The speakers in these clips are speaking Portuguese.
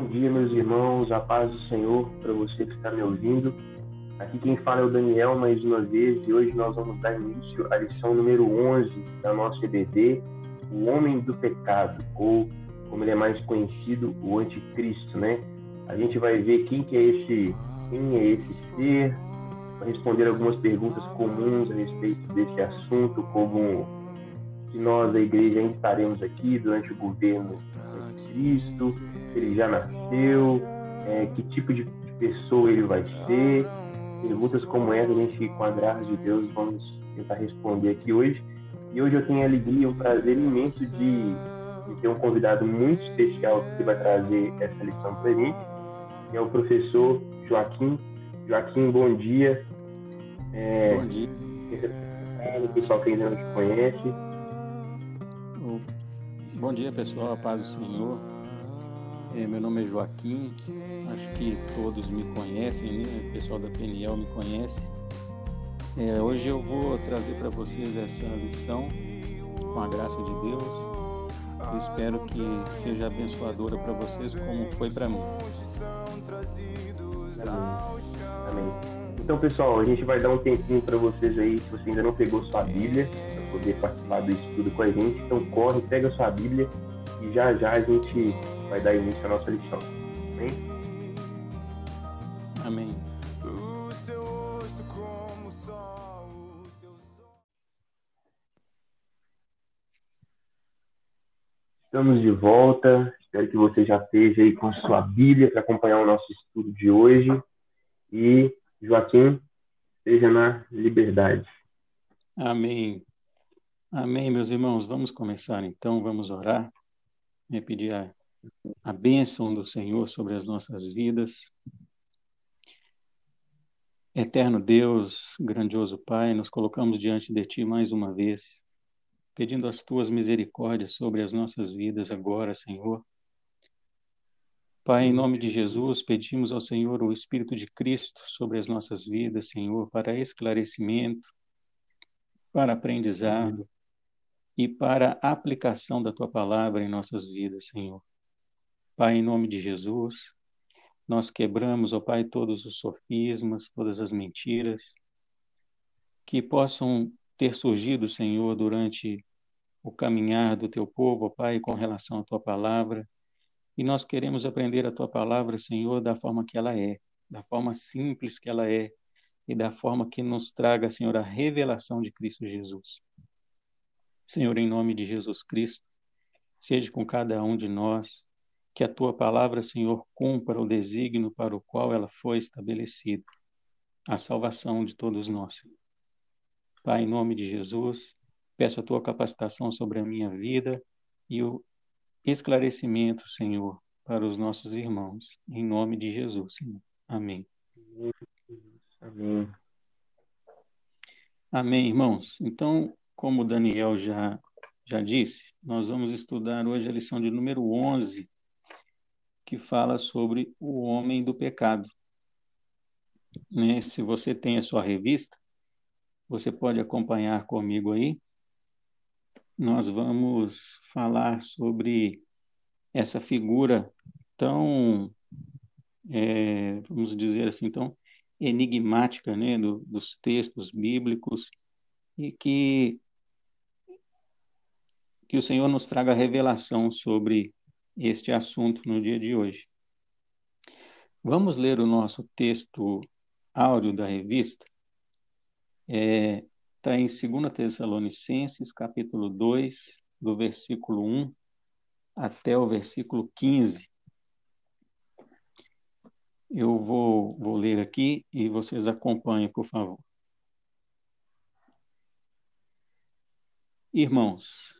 Bom dia, meus irmãos, a paz do Senhor para você que está me ouvindo. Aqui quem fala é o Daniel mais uma vez e hoje nós vamos dar início à lição número 11 da nossa EBD, O Homem do Pecado, ou como ele é mais conhecido, o Anticristo, né? A gente vai ver quem que é esse, quem é esse ser, vai responder algumas perguntas comuns a respeito desse assunto, como se nós, a igreja, estaremos aqui durante o governo de Cristo, se ele já nasceu, é, que tipo de pessoa ele vai ser. Perguntas como essa, a gente, com a graça de Deus, vamos tentar responder aqui hoje. E hoje eu tenho a alegria, o prazer imenso de, de ter um convidado muito especial que vai trazer essa lição para a gente, que é o professor Joaquim. Joaquim, bom dia. É, bom dia. O pessoal que ainda não te conhece. Bom dia, pessoal. A paz do Senhor. É, meu nome é Joaquim. Acho que todos me conhecem, né? O pessoal da PNL me conhece. É, hoje eu vou trazer para vocês essa lição com a graça de Deus. Eu espero que seja abençoadora para vocês como foi para mim. Amém. Amém. Então, pessoal, a gente vai dar um tempinho para vocês aí, se você ainda não pegou sua Bíblia, para poder participar do estudo com a gente. Então, corre, pega sua Bíblia e já já a gente vai dar início à nossa lição. Amém? Amém. Estamos de volta. Espero que você já esteja aí com sua Bíblia para acompanhar o nosso estudo de hoje. E Joaquim, seja na liberdade. Amém. Amém, meus irmãos. Vamos começar então, vamos orar e pedir a, a bênção do Senhor sobre as nossas vidas. Eterno Deus, grandioso Pai, nos colocamos diante de Ti mais uma vez, pedindo as Tuas misericórdias sobre as nossas vidas agora, Senhor. Pai, em nome de Jesus, pedimos ao Senhor o Espírito de Cristo sobre as nossas vidas, Senhor, para esclarecimento, para aprendizado e para aplicação da tua palavra em nossas vidas, Senhor. Pai, em nome de Jesus, nós quebramos, ó Pai, todos os sofismas, todas as mentiras que possam ter surgido, Senhor, durante o caminhar do teu povo, ó Pai, com relação à tua palavra e nós queremos aprender a tua palavra, Senhor, da forma que ela é, da forma simples que ela é e da forma que nos traga, Senhor, a revelação de Cristo Jesus. Senhor, em nome de Jesus Cristo, seja com cada um de nós, que a tua palavra, Senhor, cumpra o desígnio para o qual ela foi estabelecida, a salvação de todos nós. Pai, em nome de Jesus, peço a tua capacitação sobre a minha vida e o esclarecimento, Senhor, para os nossos irmãos. Em nome de Jesus, Senhor. Amém. Amém. Amém, irmãos. Então, como o Daniel já, já disse, nós vamos estudar hoje a lição de número 11, que fala sobre o homem do pecado. Né? Se você tem a sua revista, você pode acompanhar comigo aí nós vamos falar sobre essa figura tão, é, vamos dizer assim, tão enigmática né, do, dos textos bíblicos e que, que o Senhor nos traga revelação sobre este assunto no dia de hoje. Vamos ler o nosso texto áudio da revista. É, está em 2 Tessalonicenses, capítulo 2, do versículo 1 até o versículo 15. Eu vou, vou ler aqui e vocês acompanhem, por favor. Irmãos,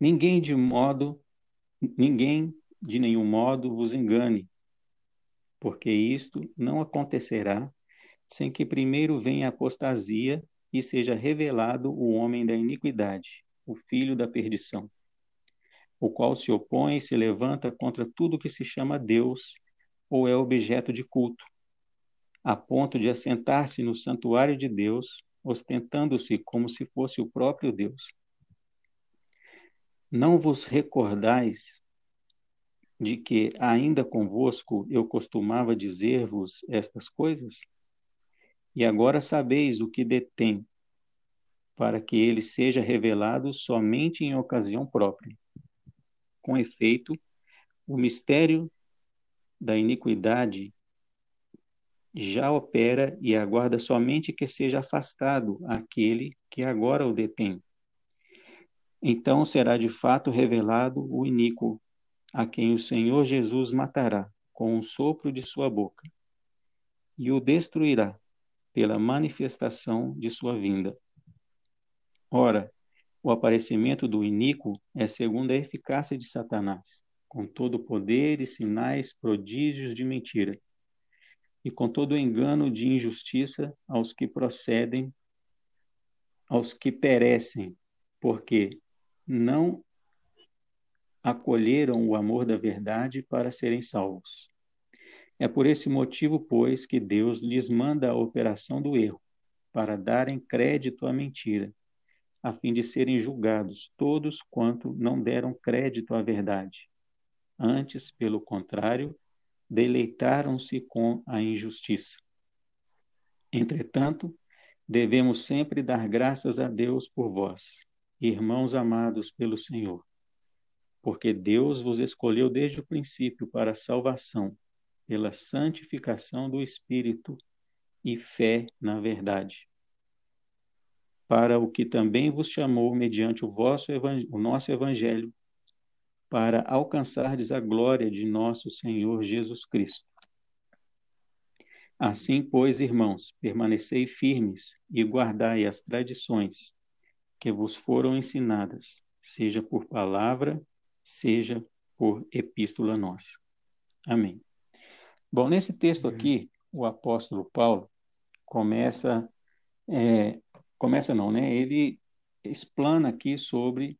Ninguém de modo, ninguém de nenhum modo vos engane, porque isto não acontecerá sem que primeiro venha a apostasia e seja revelado o homem da iniquidade, o filho da perdição, o qual se opõe e se levanta contra tudo que se chama Deus ou é objeto de culto, a ponto de assentar-se no santuário de Deus, ostentando-se como se fosse o próprio Deus. Não vos recordais de que ainda convosco eu costumava dizer-vos estas coisas? E agora sabeis o que detém, para que ele seja revelado somente em ocasião própria. Com efeito, o mistério da iniquidade já opera e aguarda somente que seja afastado aquele que agora o detém. Então será de fato revelado o iníquo, a quem o Senhor Jesus matará com um sopro de sua boca, e o destruirá pela manifestação de sua vinda. Ora, o aparecimento do iníquo é segundo a eficácia de Satanás, com todo poder e sinais, prodígios de mentira, e com todo engano de injustiça aos que procedem, aos que perecem, porque não acolheram o amor da verdade para serem salvos. É por esse motivo, pois, que Deus lhes manda a operação do erro, para darem crédito à mentira, a fim de serem julgados todos quanto não deram crédito à verdade. Antes, pelo contrário, deleitaram-se com a injustiça. Entretanto, devemos sempre dar graças a Deus por vós, irmãos amados pelo Senhor porque Deus vos escolheu desde o princípio para a salvação, pela santificação do Espírito e fé na verdade. Para o que também vos chamou mediante o, vosso o nosso Evangelho, para alcançardes a glória de nosso Senhor Jesus Cristo. Assim, pois, irmãos, permanecei firmes e guardai as tradições que vos foram ensinadas, seja por palavra, seja por epístola nossa. Amém. Bom, nesse texto aqui, o apóstolo Paulo começa, é, começa não, né? Ele explana aqui sobre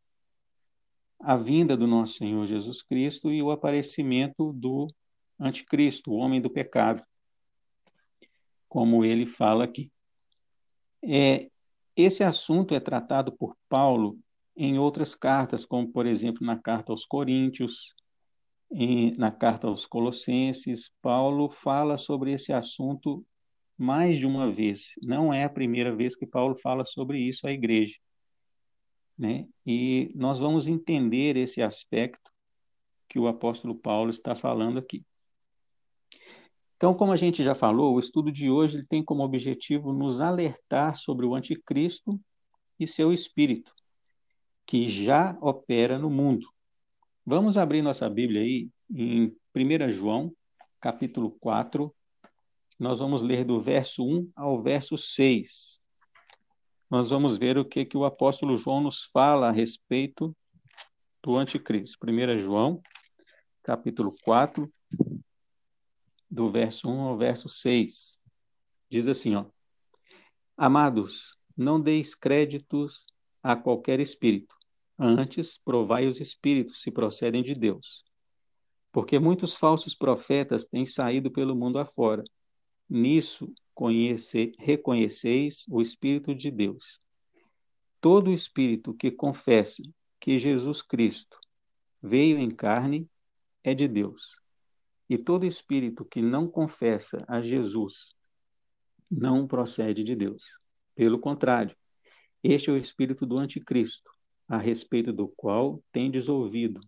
a vinda do nosso Senhor Jesus Cristo e o aparecimento do anticristo, o homem do pecado, como ele fala aqui. É, esse assunto é tratado por Paulo em outras cartas, como por exemplo na carta aos Coríntios, em, na carta aos Colossenses, Paulo fala sobre esse assunto mais de uma vez. Não é a primeira vez que Paulo fala sobre isso à igreja. Né? E nós vamos entender esse aspecto que o apóstolo Paulo está falando aqui. Então, como a gente já falou, o estudo de hoje tem como objetivo nos alertar sobre o anticristo e seu espírito que já opera no mundo. Vamos abrir nossa Bíblia aí em 1 João, capítulo 4. Nós vamos ler do verso 1 ao verso 6. Nós vamos ver o que, que o apóstolo João nos fala a respeito do anticristo. 1 João, capítulo 4, do verso 1 ao verso 6. Diz assim, ó: Amados, não deis créditos a qualquer espírito. Antes, provai os espíritos se procedem de Deus. Porque muitos falsos profetas têm saído pelo mundo afora. Nisso conhece, reconheceis o Espírito de Deus. Todo espírito que confessa que Jesus Cristo veio em carne é de Deus. E todo espírito que não confessa a Jesus não procede de Deus. Pelo contrário, este é o espírito do anticristo, a respeito do qual tendes ouvido,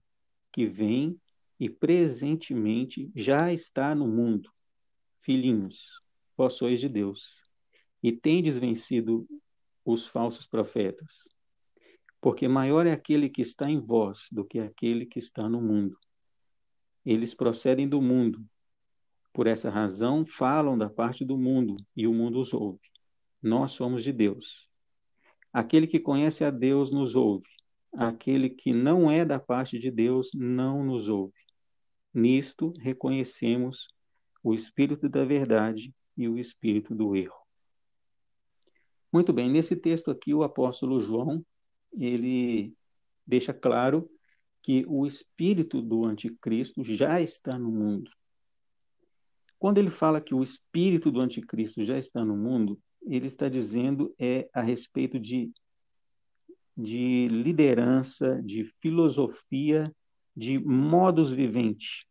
que vem e presentemente já está no mundo. Filhinhos, vós sois de Deus, e tendes vencido os falsos profetas. Porque maior é aquele que está em vós do que aquele que está no mundo. Eles procedem do mundo. Por essa razão, falam da parte do mundo, e o mundo os ouve. Nós somos de Deus Aquele que conhece a Deus nos ouve. Aquele que não é da parte de Deus não nos ouve. Nisto reconhecemos o espírito da verdade e o espírito do erro. Muito bem, nesse texto aqui o apóstolo João, ele deixa claro que o espírito do anticristo já está no mundo. Quando ele fala que o espírito do anticristo já está no mundo, ele está dizendo é a respeito de, de liderança, de filosofia, de modus viventes.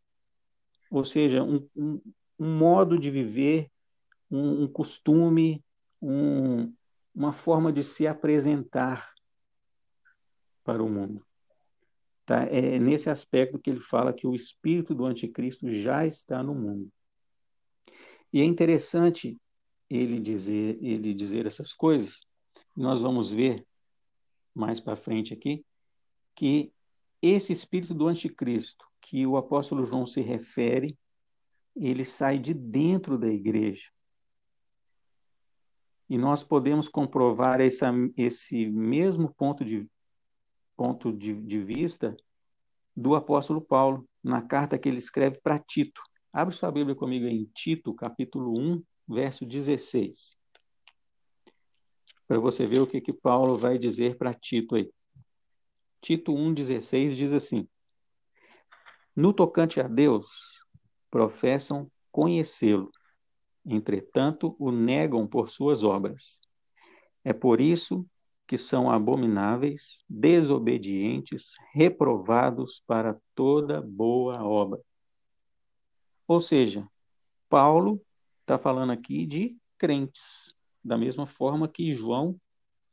Ou seja, um, um, um modo de viver, um, um costume, uma forma de se apresentar para o mundo. Tá? É nesse aspecto que ele fala que o espírito do anticristo já está no mundo. E é interessante ele dizer, ele dizer essas coisas. Nós vamos ver mais para frente aqui que esse espírito do anticristo que o apóstolo João se refere, ele sai de dentro da igreja. E nós podemos comprovar essa, esse mesmo ponto de, ponto de, de vista do apóstolo Paulo, na carta que ele escreve para Tito. Abre sua Bíblia comigo em Tito, capítulo 1, verso 16. Para você ver o que, que Paulo vai dizer para Tito aí. Tito 1,16 diz assim: No tocante a Deus, professam conhecê-lo, entretanto o negam por suas obras. É por isso que são abomináveis, desobedientes, reprovados para toda boa obra. Ou seja, Paulo está falando aqui de crentes, da mesma forma que João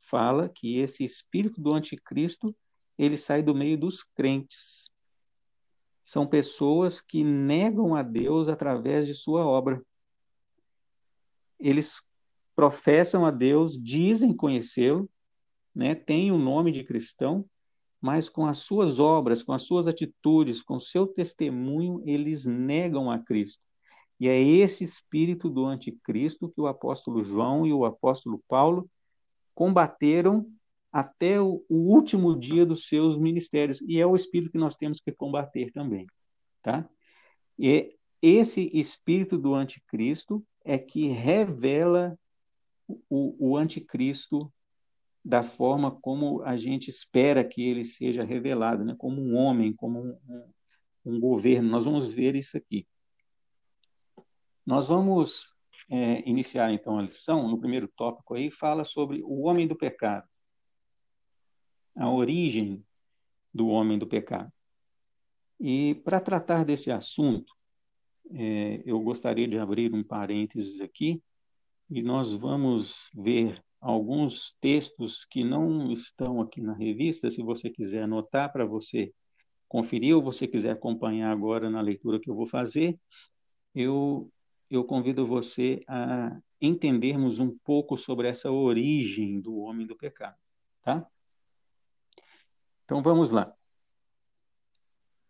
fala que esse espírito do anticristo ele sai do meio dos crentes. São pessoas que negam a Deus através de sua obra. Eles professam a Deus, dizem conhecê-lo, né, têm o nome de cristão, mas com as suas obras, com as suas atitudes, com seu testemunho, eles negam a Cristo. E é esse espírito do anticristo que o apóstolo João e o apóstolo Paulo combateram até o, o, último dia dos seus ministérios. E é o espírito que nós temos que combater também. Tá? E esse espírito do anticristo é que revela o, o anticristo da forma como a gente espera que ele seja revelado, né? como um homem, como um, um, governo. Nós vamos ver isso aqui. Nós vamos é, iniciar então a lição. No primeiro tópico aí fala sobre o homem do pecado, a origem do homem do pecado. E para tratar desse assunto, é, eu gostaria de abrir um parênteses aqui e nós vamos ver alguns textos que não estão aqui na revista, se você quiser anotar para você conferir ou você quiser acompanhar agora na leitura que eu vou fazer, eu, eu convido você a entendermos um pouco sobre essa origem do homem do pecado, tá? Então vamos lá.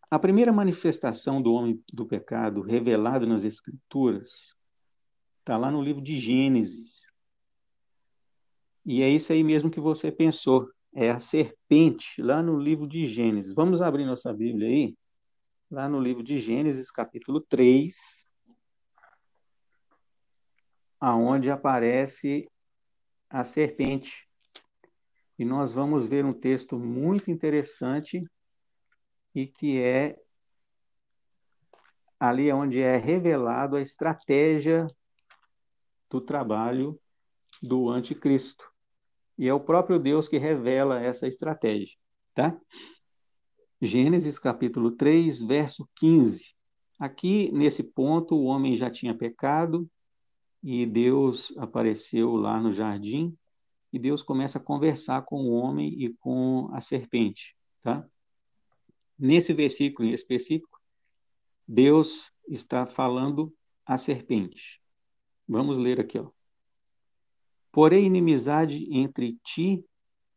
A primeira manifestação do homem do pecado revelado nas Escrituras está lá no livro de Gênesis, e é isso aí mesmo que você pensou. É a serpente, lá no livro de Gênesis. Vamos abrir nossa Bíblia aí, lá no livro de Gênesis, capítulo 3, aonde aparece a serpente. E nós vamos ver um texto muito interessante e que é ali onde é revelado a estratégia do trabalho do anticristo. E é o próprio Deus que revela essa estratégia, tá? Gênesis capítulo 3, verso 15. Aqui, nesse ponto, o homem já tinha pecado e Deus apareceu lá no jardim e Deus começa a conversar com o homem e com a serpente, tá? Nesse versículo em específico, Deus está falando à serpente. Vamos ler aqui, ó. Porém, inimizade entre ti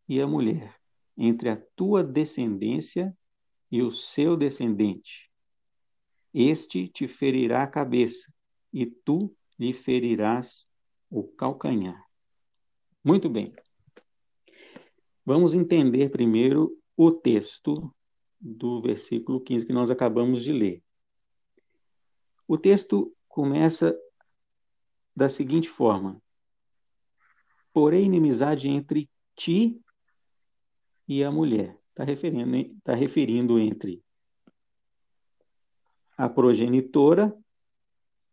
e a mulher, entre a tua descendência e o seu descendente. Este te ferirá a cabeça, e tu lhe ferirás o calcanhar. Muito bem. Vamos entender primeiro o texto do versículo 15 que nós acabamos de ler. O texto começa da seguinte forma: Porém, inimizade entre ti e a mulher. Está referindo, tá referindo entre a progenitora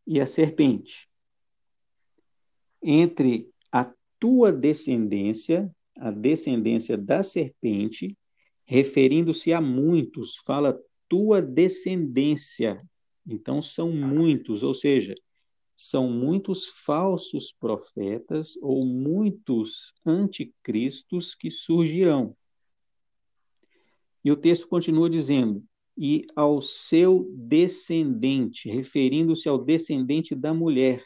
e a serpente. Entre a tua descendência, a descendência da serpente, referindo-se a muitos, fala tua descendência. Então são muitos, ou seja, são muitos falsos profetas ou muitos anticristos que surgirão. E o texto continua dizendo: e ao seu descendente, referindo-se ao descendente da mulher.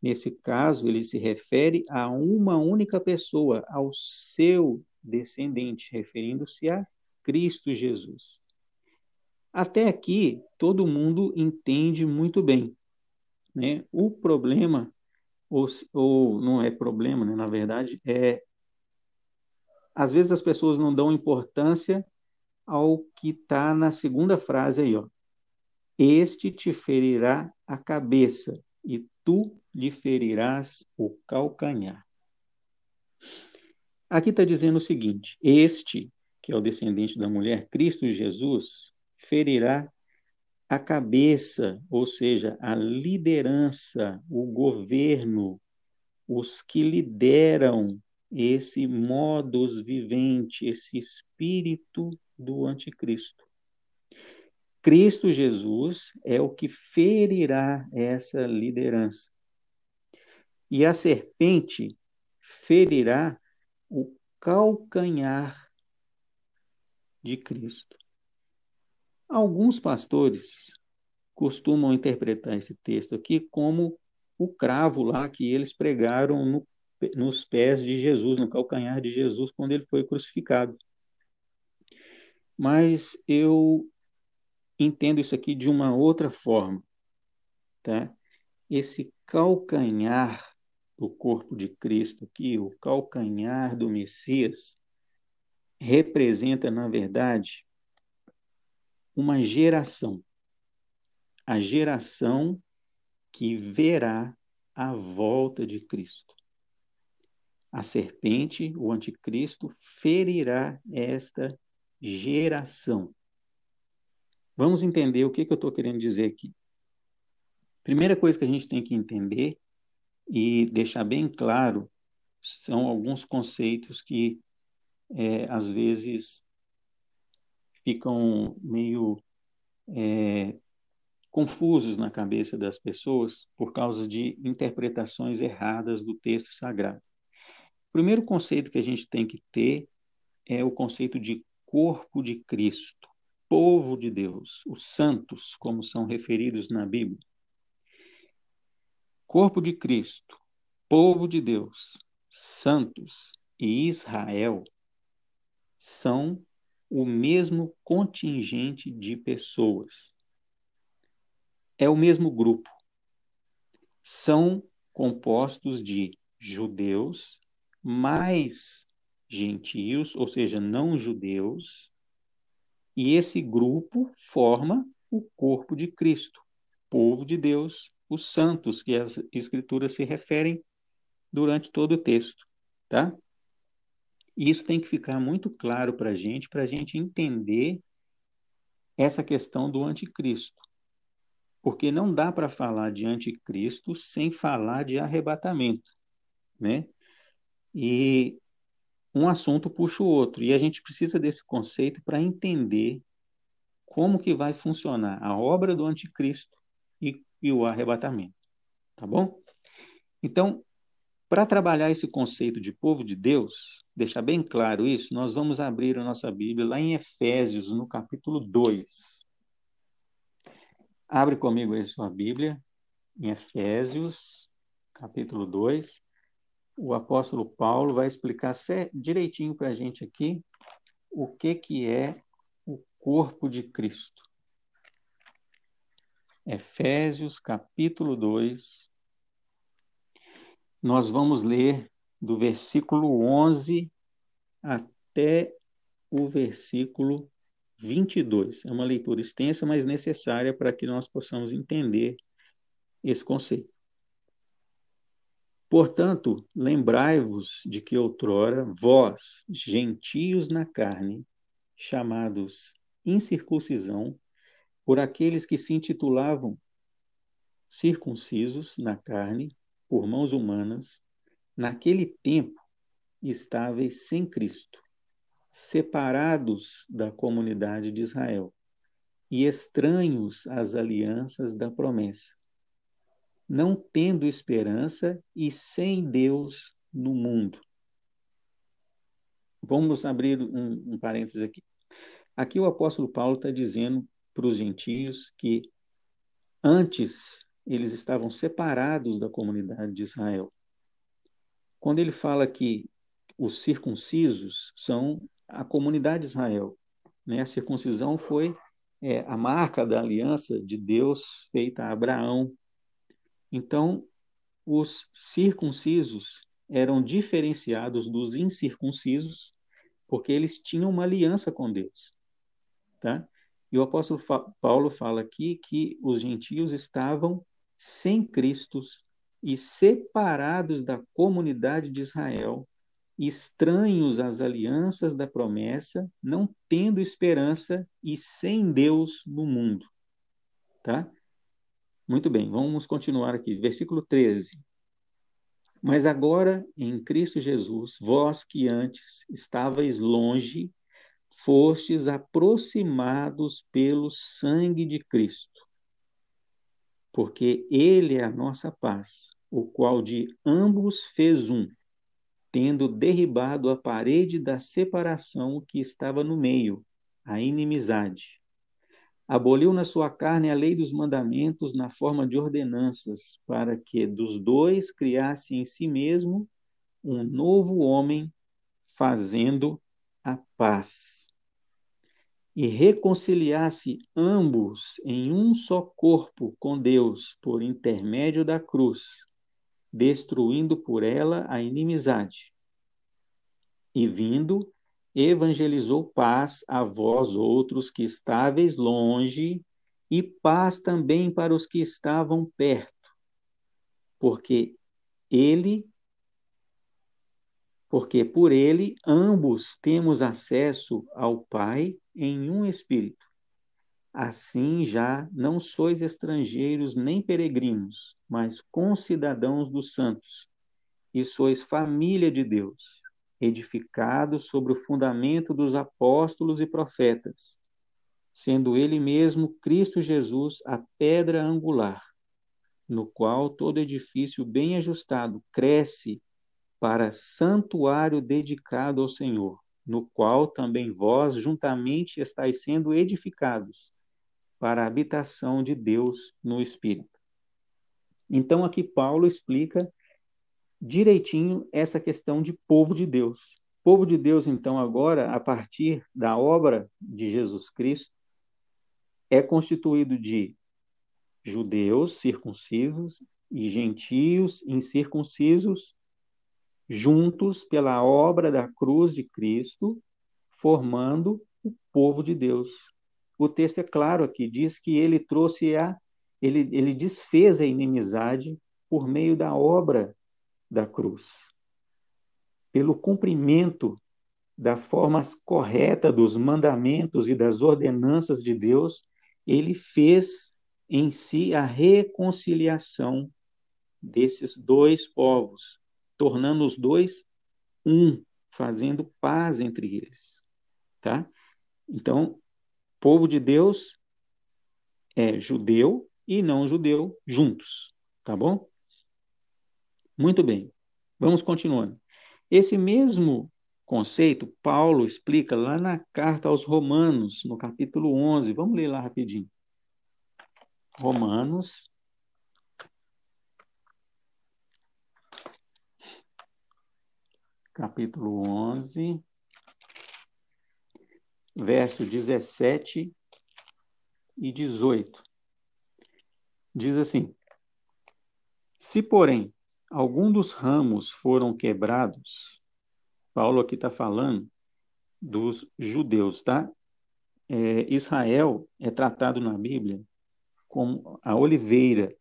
Nesse caso, ele se refere a uma única pessoa, ao seu descendente, referindo-se a Cristo Jesus. Até aqui, todo mundo entende muito bem. Né? O problema, ou, ou não é problema, né? na verdade, é. Às vezes as pessoas não dão importância ao que está na segunda frase aí, ó. Este te ferirá a cabeça e tu lhe ferirás o calcanhar. Aqui está dizendo o seguinte: Este, que é o descendente da mulher, Cristo Jesus, ferirá a cabeça, ou seja, a liderança, o governo, os que lideram esse modus vivente, esse espírito do anticristo. Cristo Jesus é o que ferirá essa liderança. E a serpente ferirá o calcanhar de Cristo. Alguns pastores costumam interpretar esse texto aqui como o cravo lá que eles pregaram no, nos pés de Jesus, no calcanhar de Jesus, quando ele foi crucificado. Mas eu entendo isso aqui de uma outra forma, tá? Esse calcanhar do corpo de Cristo aqui, o calcanhar do Messias, representa, na verdade, uma geração. A geração que verá a volta de Cristo. A serpente, o anticristo, ferirá esta geração. Vamos entender o que, que eu estou querendo dizer aqui. Primeira coisa que a gente tem que entender e deixar bem claro são alguns conceitos que é, às vezes ficam meio é, confusos na cabeça das pessoas por causa de interpretações erradas do texto sagrado. O primeiro conceito que a gente tem que ter é o conceito de corpo de Cristo, povo de Deus, os santos, como são referidos na Bíblia. Corpo de Cristo, povo de Deus, santos e Israel são o mesmo contingente de pessoas. É o mesmo grupo. São compostos de judeus mais gentios, ou seja, não judeus, e esse grupo forma o corpo de Cristo, povo de Deus, os santos que as escrituras se referem durante todo o texto, tá? Isso tem que ficar muito claro para a gente, para a gente entender essa questão do anticristo. Porque não dá para falar de anticristo sem falar de arrebatamento, né? E um assunto puxa o outro. E a gente precisa desse conceito para entender como que vai funcionar a obra do anticristo e, e o arrebatamento. Tá bom? Então, para trabalhar esse conceito de povo de Deus, deixar bem claro isso, nós vamos abrir a nossa Bíblia lá em Efésios, no capítulo 2. Abre comigo aí sua Bíblia, em Efésios, capítulo 2 o apóstolo Paulo vai explicar direitinho para a gente aqui o que, que é o corpo de Cristo. Efésios capítulo 2. Nós vamos ler do versículo 11 até o versículo 22. É uma leitura extensa, mas necessária para que nós possamos entender esse conceito. Portanto, lembrai-vos de que outrora vós, gentios na carne, chamados incircuncisão, por aqueles que se intitulavam circuncisos na carne, por mãos humanas, naquele tempo estáveis sem Cristo, separados da comunidade de Israel e estranhos às alianças da promessa, não tendo esperança e sem Deus no mundo. Vamos abrir um, um parênteses aqui. Aqui o apóstolo Paulo está dizendo para os gentios que antes eles estavam separados da comunidade de Israel. Quando ele fala que os circuncisos são a comunidade de Israel, né? a circuncisão foi é, a marca da aliança de Deus feita a Abraão. Então, os circuncisos eram diferenciados dos incircuncisos porque eles tinham uma aliança com Deus. Tá? E o apóstolo Paulo fala aqui que os gentios estavam sem Cristo e separados da comunidade de Israel, estranhos às alianças da promessa, não tendo esperança e sem Deus no mundo. Tá? Muito bem, vamos continuar aqui. Versículo 13. Mas agora, em Cristo Jesus, vós que antes estavais longe, fostes aproximados pelo sangue de Cristo, porque Ele é a nossa paz, o qual de ambos fez um, tendo derribado a parede da separação que estava no meio, a inimizade. Aboliu na sua carne a lei dos mandamentos na forma de ordenanças, para que dos dois criasse em si mesmo um novo homem, fazendo a paz e reconciliasse ambos em um só corpo com Deus por intermédio da cruz, destruindo por ela a inimizade. E vindo, evangelizou paz a vós outros que estáveis longe, e paz também para os que estavam perto, porque ele porque por ele ambos temos acesso ao Pai em um espírito. Assim já não sois estrangeiros nem peregrinos, mas concidadãos dos santos, e sois família de Deus, edificados sobre o fundamento dos apóstolos e profetas, sendo ele mesmo Cristo Jesus a pedra angular, no qual todo edifício bem ajustado cresce para santuário dedicado ao Senhor, no qual também vós juntamente estáis sendo edificados para a habitação de Deus no Espírito. Então aqui Paulo explica direitinho essa questão de povo de Deus. Povo de Deus, então, agora, a partir da obra de Jesus Cristo, é constituído de judeus circuncisos e gentios incircuncisos juntos pela obra da cruz de Cristo, formando o povo de Deus. O texto é claro aqui, diz que ele trouxe a ele, ele desfez a inimizade por meio da obra da cruz. Pelo cumprimento da forma correta dos mandamentos e das ordenanças de Deus, ele fez em si a reconciliação desses dois povos, tornando os dois um, fazendo paz entre eles, tá? Então, povo de Deus é judeu e não judeu juntos, tá bom? Muito bem. Vamos continuando. Esse mesmo conceito Paulo explica lá na carta aos Romanos, no capítulo 11. Vamos ler lá rapidinho. Romanos capítulo 11, verso 17 e 18. Diz assim: Se, porém, algum dos ramos foram quebrados, Paulo aqui está falando dos judeus, tá? É, Israel é tratado na Bíblia como a oliveira,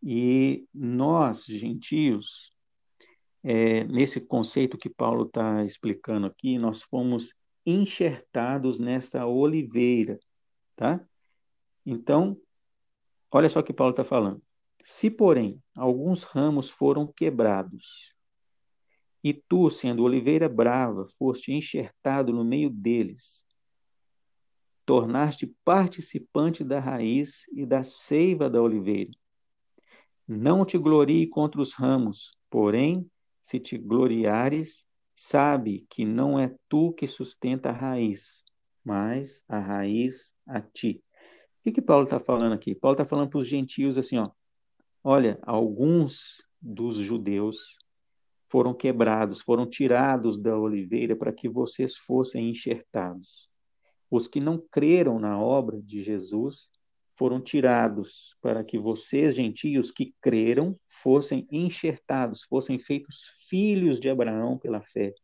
E nós, gentios, é, nesse conceito que Paulo está explicando aqui, nós fomos enxertados nessa oliveira, tá? Então, olha só o que Paulo está falando. Se, porém, alguns ramos foram quebrados, e tu, sendo oliveira brava, foste enxertado no meio deles, tornaste participante da raiz e da seiva da oliveira. Não te glorie contra os ramos, porém, se te gloriares, sabe que não é tu que sustenta a raiz, mas a raiz a ti. O que, que Paulo está falando aqui? Paulo está falando para os gentios assim, ó. Olha, alguns dos judeus foram quebrados, foram tirados da oliveira para que vocês fossem enxertados. Os que não creram na obra de Jesus foram tirados para que vocês, gentios que creram, fossem enxertados, fossem feitos filhos de Abraão pela fé.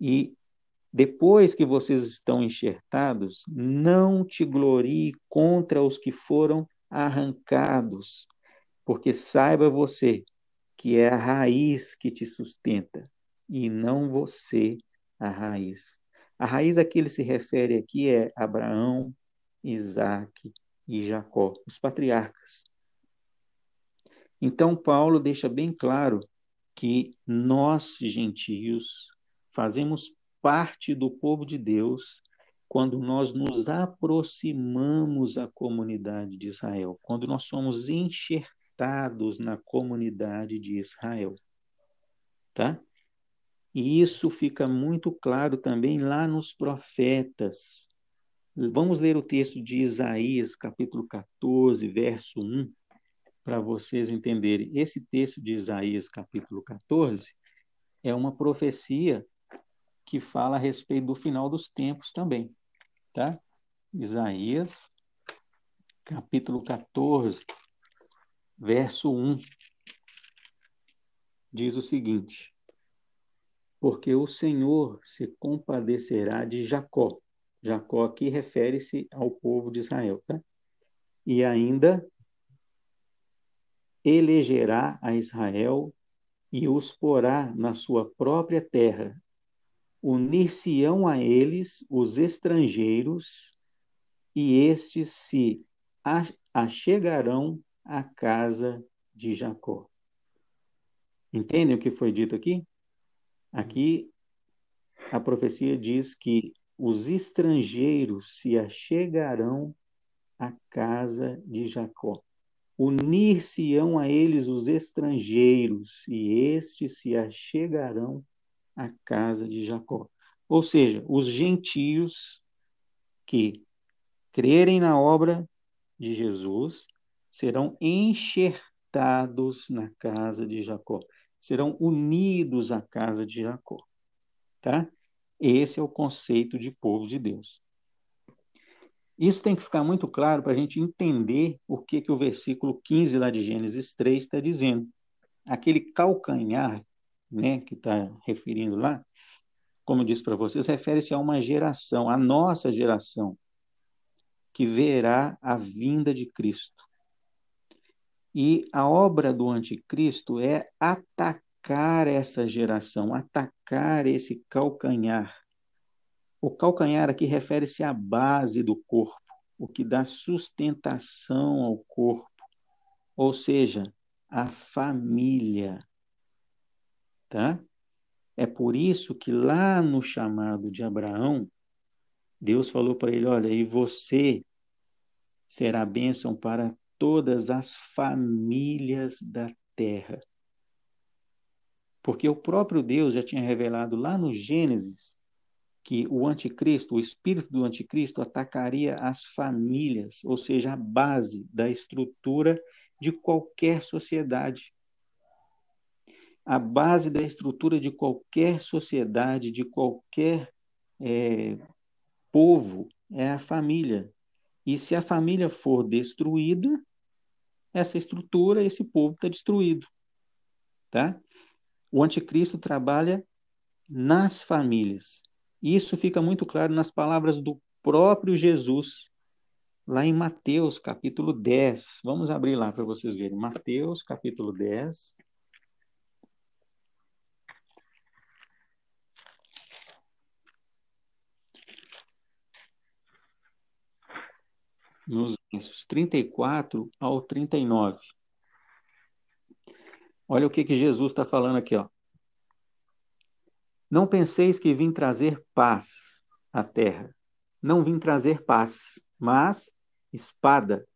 E depois que vocês estão enxertados, não te glorie contra os que foram arrancados, porque saiba você que é a raiz que te sustenta e não você a raiz. A raiz a que ele se refere aqui é Abraão, Isaac e Jacó, os patriarcas. Então, Paulo deixa bem claro que nós, gentios, fazemos parte do povo de Deus quando nós nos aproximamos à comunidade de Israel, quando nós somos enxertados na comunidade de Israel. Tá? E isso fica muito claro também lá nos profetas. Vamos ler o texto de Isaías, capítulo 14, verso 1, para vocês entenderem. Esse texto de Isaías, capítulo 14, é uma profecia que fala a respeito do final dos tempos também, tá? Isaías, capítulo 14, verso 1, diz o seguinte: porque o Senhor se compadecerá de Jacó. Jacó aqui refere-se ao povo de Israel, tá? E ainda elegerá a Israel e os porá na sua própria terra. Unir-se-ão a eles os estrangeiros, e estes se achegarão à casa de Jacó. Entendem o que foi dito aqui? Aqui a profecia diz que os estrangeiros se achegarão à casa de Jacó. Unir-se-ão a eles os estrangeiros, e estes se achegarão à casa de Jacó. Ou seja, os gentios que crerem na obra de Jesus serão enxertados na casa de Jacó serão unidos à casa de Jacó. Tá? Esse é o conceito de povo de Deus. Isso tem que ficar muito claro para a gente entender o que, que o versículo 15 lá de Gênesis 3 está dizendo. Aquele calcanhar né, que está referindo lá, como eu disse para vocês, refere-se a uma geração, a nossa geração, que verá a vinda de Cristo. E a obra do anticristo é atacar essa geração, atacar esse calcanhar. O calcanhar aqui refere-se à base do corpo, o que dá sustentação ao corpo, ou seja, a família. Tá? É por isso que lá no chamado de Abraão, Deus falou para ele: Olha, e você será bênção para todas as famílias da terra. Porque o próprio Deus já tinha revelado lá no Gênesis que o anticristo, o espírito do anticristo, atacaria as famílias, ou seja, a base da estrutura de qualquer sociedade. A base da estrutura de qualquer sociedade, de qualquer é, povo, é a família. E se a família for destruída, essa estrutura, esse povo está destruído. Tá? O anticristo trabalha nas famílias. Isso fica muito claro nas palavras do próprio Jesus, lá em Mateus, capítulo 10. Vamos abrir lá para vocês verem. Mateus, capítulo 10. Nos versos 34 ao 39. Olha o que, que Jesus está falando aqui, ó. Não penseis que vim trazer paz à terra. Não vim trazer paz, mas espada.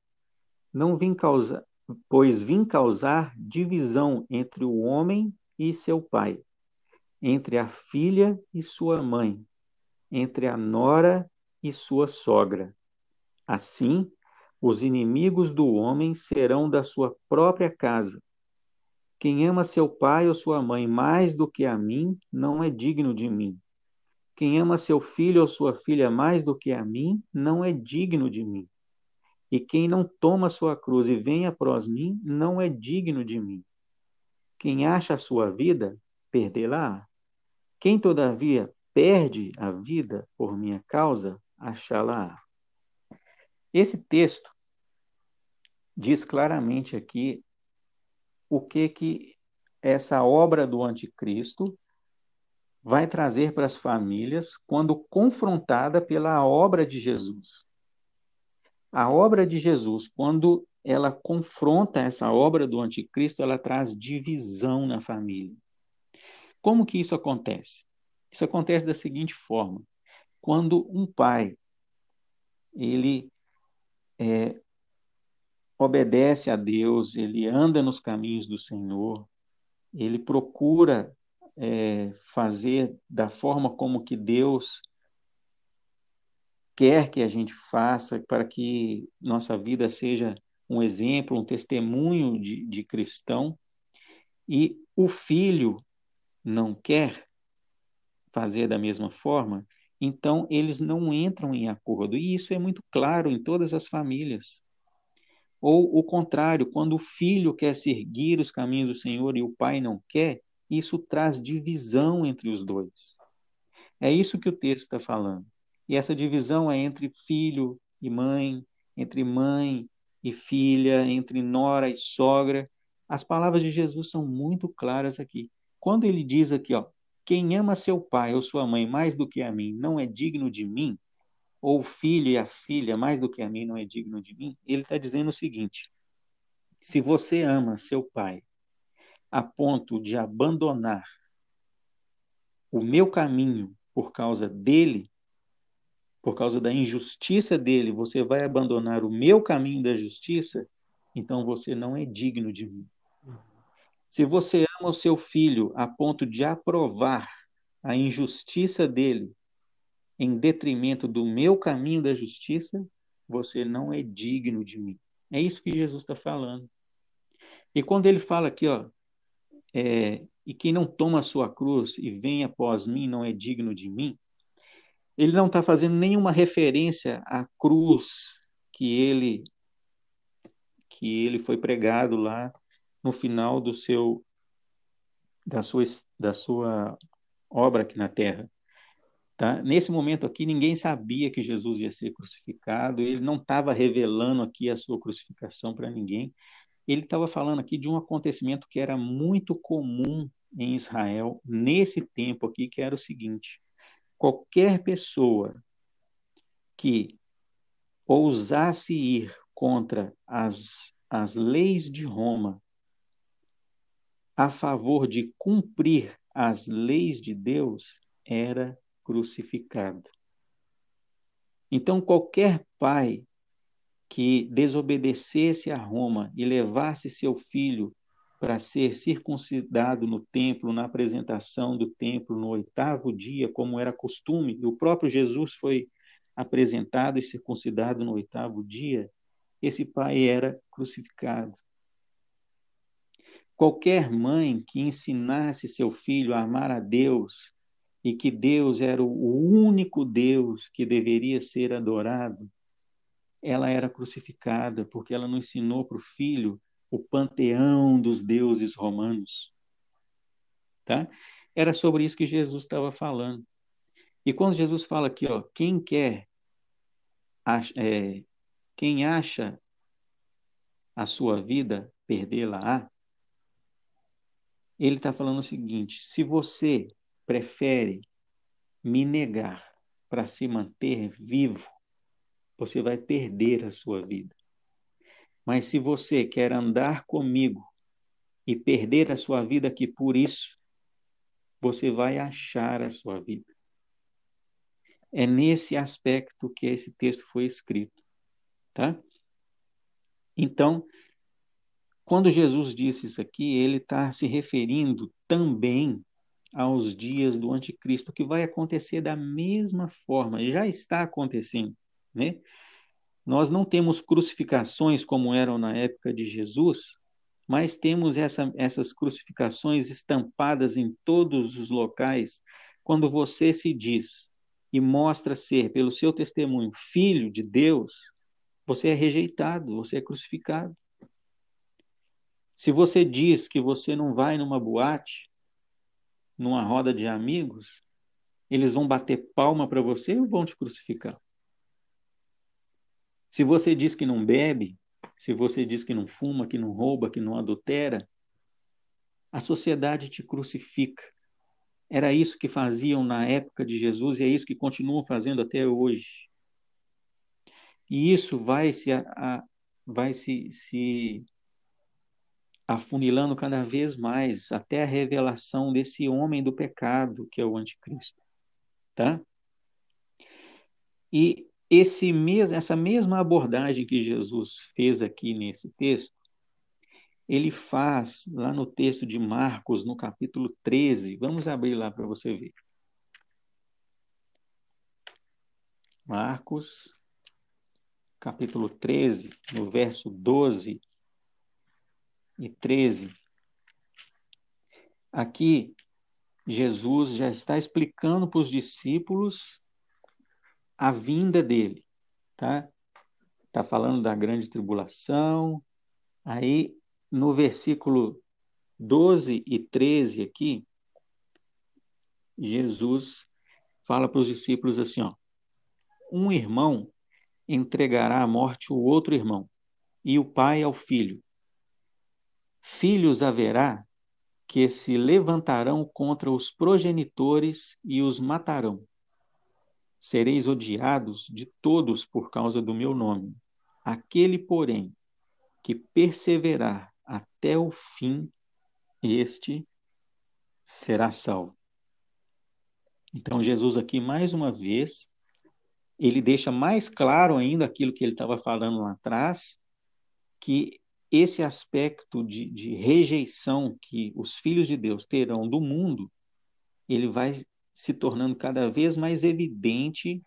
Não vim causar, pois vim causar divisão entre o homem e seu pai, entre a filha e sua mãe, entre a nora e sua sogra. Assim, os inimigos do homem serão da sua própria casa. Quem ama seu pai ou sua mãe mais do que a mim, não é digno de mim. Quem ama seu filho ou sua filha mais do que a mim, não é digno de mim. E quem não toma sua cruz e vem após mim, não é digno de mim. Quem acha a sua vida, perdê-la. Quem, todavia, perde a vida por minha causa, achá-la. Esse texto diz claramente aqui o que que essa obra do anticristo vai trazer para as famílias quando confrontada pela obra de Jesus. A obra de Jesus, quando ela confronta essa obra do anticristo, ela traz divisão na família. Como que isso acontece? Isso acontece da seguinte forma: quando um pai ele é, obedece a Deus, ele anda nos caminhos do Senhor, ele procura é, fazer da forma como que Deus quer que a gente faça para que nossa vida seja um exemplo, um testemunho de, de cristão, e o filho não quer fazer da mesma forma, então eles não entram em acordo. E isso é muito claro em todas as famílias. Ou o contrário, quando o filho quer seguir os caminhos do Senhor e o pai não quer, isso traz divisão entre os dois. É isso que o texto está falando. E essa divisão é entre filho e mãe, entre mãe e filha, entre nora e sogra. As palavras de Jesus são muito claras aqui. Quando ele diz aqui, ó, quem ama seu pai ou sua mãe mais do que a mim não é digno de mim, ou o filho e a filha mais do que a mim não é digno de mim, ele está dizendo o seguinte: se você ama seu pai a ponto de abandonar o meu caminho por causa dele, por causa da injustiça dele, você vai abandonar o meu caminho da justiça, então você não é digno de mim. Se você ama o seu filho a ponto de aprovar a injustiça dele em detrimento do meu caminho da justiça, você não é digno de mim. É isso que Jesus está falando. E quando ele fala aqui, ó, é, e quem não toma a sua cruz e vem após mim não é digno de mim, ele não está fazendo nenhuma referência à cruz que ele que ele foi pregado lá no final do seu da sua da sua obra aqui na Terra. Tá? Nesse momento aqui, ninguém sabia que Jesus ia ser crucificado, ele não estava revelando aqui a sua crucificação para ninguém. Ele estava falando aqui de um acontecimento que era muito comum em Israel nesse tempo aqui, que era o seguinte: qualquer pessoa que ousasse ir contra as, as leis de Roma a favor de cumprir as leis de Deus era crucificado. Então, qualquer pai que desobedecesse a Roma e levasse seu filho para ser circuncidado no templo, na apresentação do templo no oitavo dia, como era costume, e o próprio Jesus foi apresentado e circuncidado no oitavo dia, esse pai era crucificado. Qualquer mãe que ensinasse seu filho a amar a Deus e que Deus era o único Deus que deveria ser adorado, ela era crucificada porque ela não ensinou para o filho o panteão dos deuses romanos. Tá? Era sobre isso que Jesus estava falando. E quando Jesus fala aqui, ó, quem quer é, quem acha a sua vida, perdê-la-á. Ele está falando o seguinte: se você prefere me negar para se manter vivo, você vai perder a sua vida. Mas se você quer andar comigo e perder a sua vida aqui por isso, você vai achar a sua vida. É nesse aspecto que esse texto foi escrito, tá? Então, quando Jesus disse isso aqui, ele está se referindo também aos dias do anticristo, que vai acontecer da mesma forma, já está acontecendo, né? Nós não temos crucificações como eram na época de Jesus, mas temos essa, essas crucificações estampadas em todos os locais. Quando você se diz e mostra ser, pelo seu testemunho, filho de Deus, você é rejeitado, você é crucificado. Se você diz que você não vai numa boate, numa roda de amigos, eles vão bater palma para você ou vão te crucificar? Se você diz que não bebe, se você diz que não fuma, que não rouba, que não adultera, a sociedade te crucifica. Era isso que faziam na época de Jesus e é isso que continuam fazendo até hoje. E isso vai se, a, vai se, se afunilando cada vez mais até a revelação desse homem do pecado, que é o anticristo. Tá? E esse mesmo, essa mesma abordagem que Jesus fez aqui nesse texto, ele faz lá no texto de Marcos, no capítulo 13. Vamos abrir lá para você ver. Marcos, capítulo 13, no verso 12 e 13. Aqui, Jesus já está explicando para os discípulos a vinda dele, tá? Está falando da grande tribulação. Aí, no versículo 12 e 13 aqui, Jesus fala para os discípulos assim, ó: Um irmão entregará à morte o outro irmão, e o pai ao filho. Filhos haverá que se levantarão contra os progenitores e os matarão. Sereis odiados de todos por causa do meu nome. Aquele, porém, que perseverar até o fim, este será salvo. Então, Jesus, aqui mais uma vez, ele deixa mais claro ainda aquilo que ele estava falando lá atrás, que esse aspecto de, de rejeição que os filhos de Deus terão do mundo, ele vai se tornando cada vez mais evidente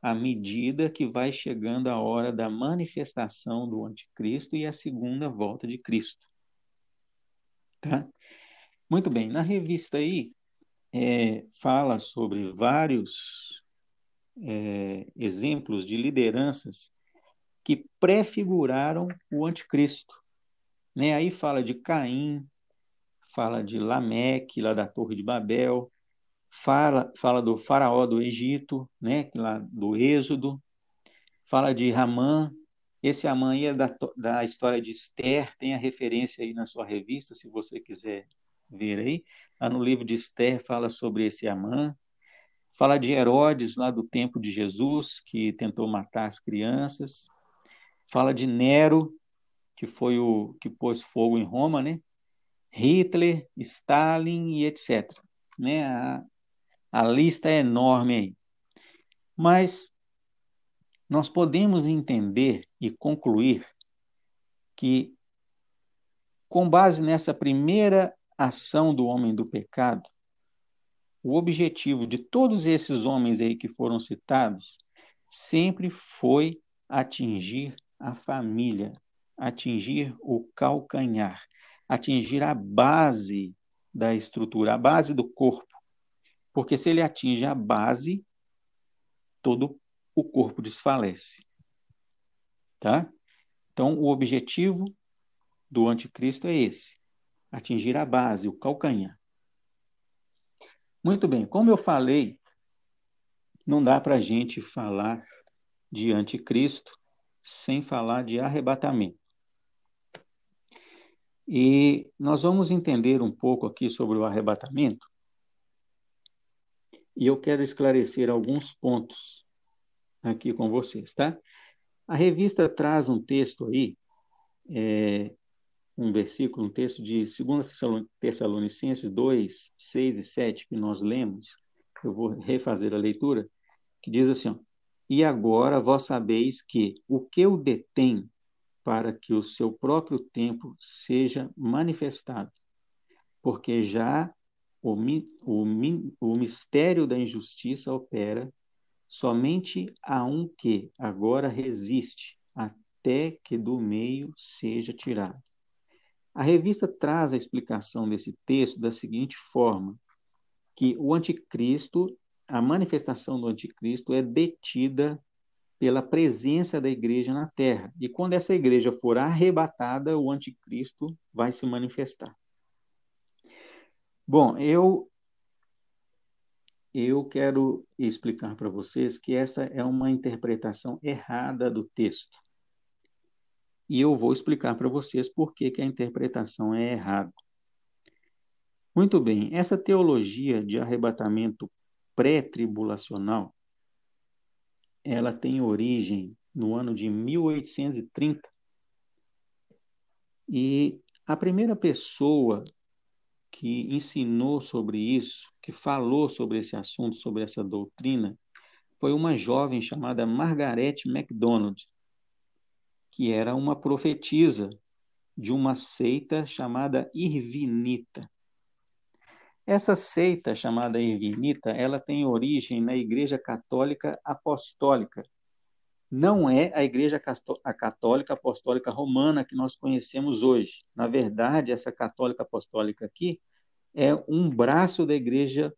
à medida que vai chegando a hora da manifestação do anticristo e a segunda volta de Cristo. Tá? Muito bem, na revista aí é, fala sobre vários é, exemplos de lideranças que prefiguraram o anticristo. Né? Aí fala de Caim, fala de Lameque, lá da Torre de Babel, fala, fala do faraó do Egito, né? lá do Êxodo, fala de Ramã, esse Amã aí é da, da história de Esther, tem a referência aí na sua revista, se você quiser ver aí. Lá no livro de Esther fala sobre esse Amã. Fala de Herodes, lá do tempo de Jesus, que tentou matar as crianças. Fala de Nero, que foi o que pôs fogo em Roma, né? Hitler, Stalin e etc. Né? A, a lista é enorme aí. Mas nós podemos entender e concluir que, com base nessa primeira ação do homem do pecado, o objetivo de todos esses homens aí que foram citados sempre foi atingir a família, atingir o calcanhar, atingir a base da estrutura, a base do corpo. Porque se ele atinge a base, todo o corpo desfalece. Tá? Então, o objetivo do anticristo é esse: atingir a base, o calcanhar. Muito bem, como eu falei, não dá para a gente falar de anticristo sem falar de arrebatamento. E nós vamos entender um pouco aqui sobre o arrebatamento. E eu quero esclarecer alguns pontos aqui com vocês, tá? A revista traz um texto aí, é, um versículo, um texto de 2 Tessalonicenses 2, 6 e 7, que nós lemos, eu vou refazer a leitura, que diz assim, ó, E agora vós sabeis que o que o detém para que o seu próprio tempo seja manifestado, porque já o, o, o mistério da injustiça opera, somente a um que agora resiste, até que do meio seja tirado. A revista traz a explicação desse texto da seguinte forma: que o anticristo, a manifestação do anticristo é detida pela presença da igreja na terra. E quando essa igreja for arrebatada, o anticristo vai se manifestar. Bom, eu eu quero explicar para vocês que essa é uma interpretação errada do texto. E eu vou explicar para vocês por que, que a interpretação é errada. Muito bem, essa teologia de arrebatamento pré-tribulacional ela tem origem no ano de 1830. E a primeira pessoa que ensinou sobre isso, que falou sobre esse assunto, sobre essa doutrina, foi uma jovem chamada Margaret MacDonald, que era uma profetisa de uma seita chamada Irvinita. Essa seita chamada Irvinita, ela tem origem na Igreja Católica Apostólica. Não é a Igreja Católica Apostólica Romana que nós conhecemos hoje. Na verdade, essa Católica Apostólica aqui é um braço da Igreja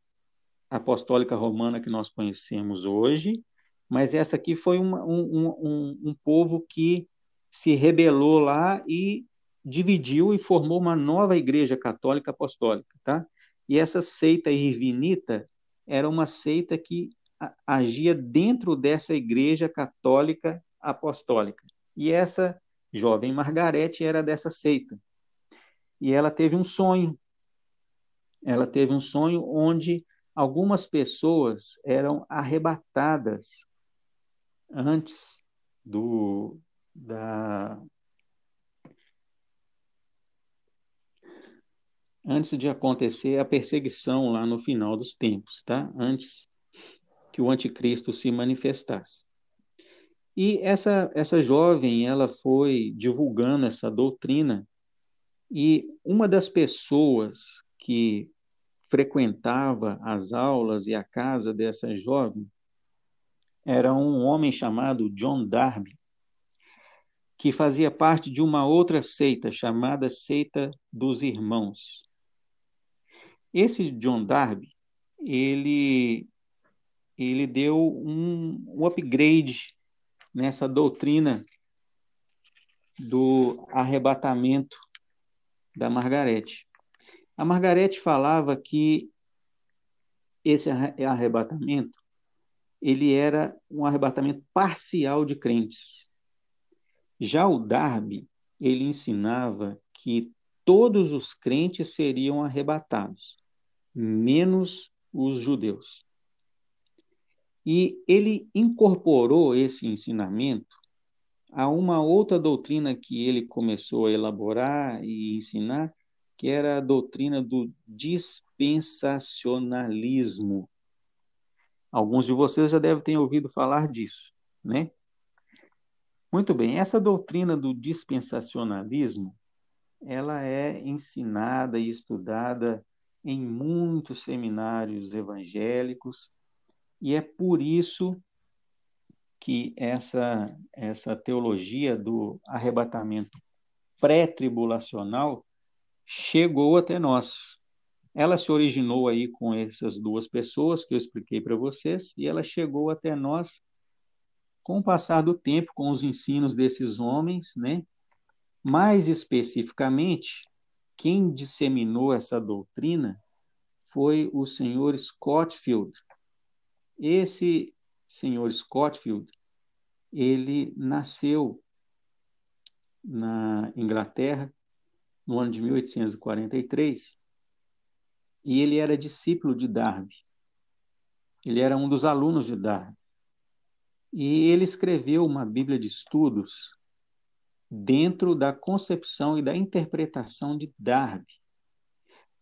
Apostólica Romana que nós conhecemos hoje, mas essa aqui foi uma, um, um, um povo que se rebelou lá e dividiu e formou uma nova Igreja Católica Apostólica, tá? E essa seita irvinita era uma seita que agia dentro dessa igreja católica apostólica. E essa jovem Margarete era dessa seita. E ela teve um sonho. Ela teve um sonho onde algumas pessoas eram arrebatadas antes do da antes de acontecer a perseguição lá no final dos tempos, tá? Antes que o anticristo se manifestasse. E essa essa jovem, ela foi divulgando essa doutrina e uma das pessoas que frequentava as aulas e a casa dessa jovem era um homem chamado John Darby, que fazia parte de uma outra seita chamada Seita dos Irmãos. Esse John Darby, ele, ele deu um, um upgrade nessa doutrina do arrebatamento da Margarete. A Margarete falava que esse arrebatamento ele era um arrebatamento parcial de crentes. Já o Darby, ele ensinava que todos os crentes seriam arrebatados menos os judeus. E ele incorporou esse ensinamento a uma outra doutrina que ele começou a elaborar e ensinar, que era a doutrina do dispensacionalismo. Alguns de vocês já devem ter ouvido falar disso, né? Muito bem, essa doutrina do dispensacionalismo, ela é ensinada e estudada em muitos seminários evangélicos, e é por isso que essa, essa teologia do arrebatamento pré-tribulacional chegou até nós. Ela se originou aí com essas duas pessoas que eu expliquei para vocês, e ela chegou até nós com o passar do tempo, com os ensinos desses homens, né? Mais especificamente, quem disseminou essa doutrina foi o senhor Scottfield. Esse senhor Scottfield, ele nasceu na Inglaterra no ano de 1843 e ele era discípulo de Darby. Ele era um dos alunos de Darby. E ele escreveu uma Bíblia de estudos dentro da concepção e da interpretação de Darby.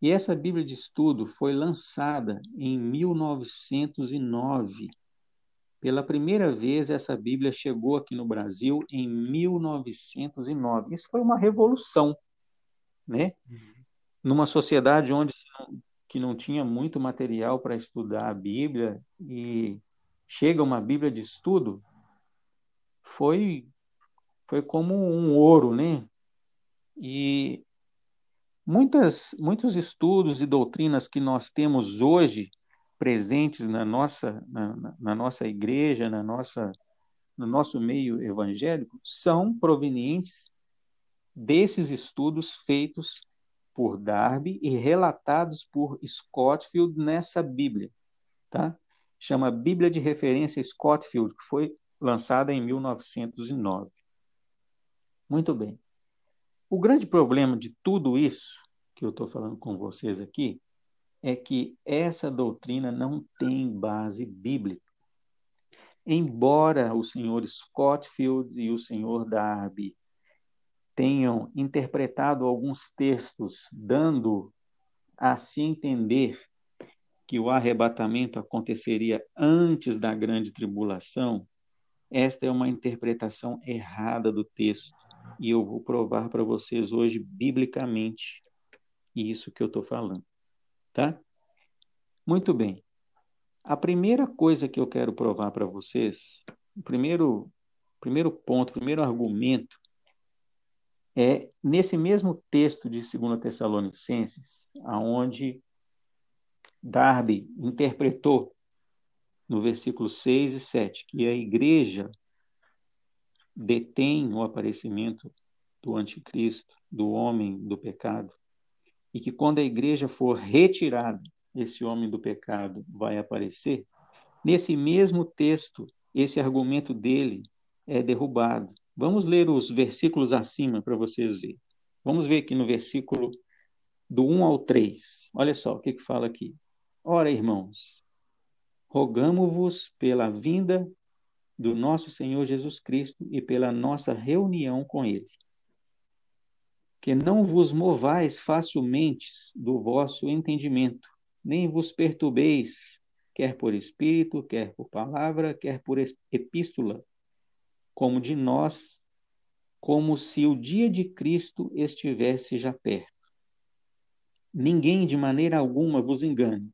E essa Bíblia de estudo foi lançada em 1909. Pela primeira vez, essa Bíblia chegou aqui no Brasil em 1909. Isso foi uma revolução, né? Uhum. Numa sociedade onde que não tinha muito material para estudar a Bíblia e chega uma Bíblia de estudo, foi foi como um ouro, né? E muitas muitos estudos e doutrinas que nós temos hoje presentes na nossa na, na nossa igreja, na nossa no nosso meio evangélico são provenientes desses estudos feitos por Darby e relatados por Scottfield nessa Bíblia, tá? Chama Bíblia de Referência Scottfield, que foi lançada em 1909. Muito bem. O grande problema de tudo isso que eu estou falando com vocês aqui é que essa doutrina não tem base bíblica. Embora o senhor Scottfield e o senhor Darby tenham interpretado alguns textos, dando a se entender que o arrebatamento aconteceria antes da grande tribulação, esta é uma interpretação errada do texto. E eu vou provar para vocês hoje, biblicamente, isso que eu estou falando. Tá? Muito bem. A primeira coisa que eu quero provar para vocês, o primeiro, primeiro ponto, o primeiro argumento, é nesse mesmo texto de 2 Tessalonicenses, aonde Darby interpretou no versículo 6 e 7 que a igreja detém o aparecimento do anticristo, do homem do pecado, e que quando a igreja for retirada, esse homem do pecado vai aparecer, nesse mesmo texto, esse argumento dele é derrubado. Vamos ler os versículos acima para vocês verem. Vamos ver aqui no versículo do 1 ao 3. Olha só o que, que fala aqui. Ora, irmãos, rogamo-vos pela vinda do nosso Senhor Jesus Cristo e pela nossa reunião com Ele, que não vos movais facilmente do vosso entendimento, nem vos perturbeis, quer por espírito, quer por palavra, quer por epístola, como de nós, como se o dia de Cristo estivesse já perto. Ninguém de maneira alguma vos engane,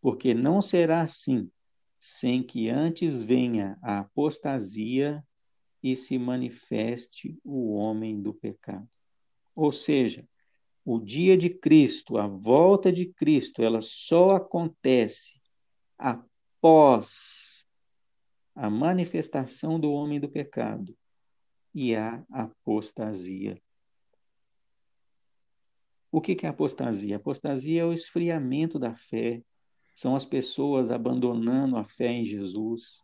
porque não será assim, sem que antes venha a apostasia e se manifeste o homem do pecado. Ou seja, o dia de Cristo, a volta de Cristo, ela só acontece após a manifestação do homem do pecado e a apostasia. O que é apostasia? Apostasia é o esfriamento da fé, são as pessoas abandonando a fé em Jesus,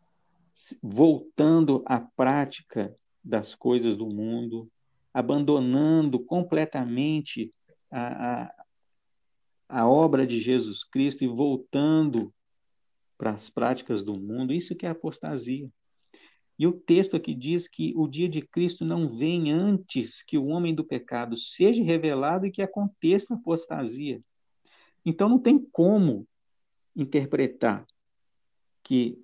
voltando à prática das coisas do mundo, abandonando completamente a, a, a obra de Jesus Cristo e voltando para as práticas do mundo, isso que é apostasia. E o texto aqui diz que o dia de Cristo não vem antes que o homem do pecado seja revelado e que aconteça a apostasia. Então não tem como interpretar que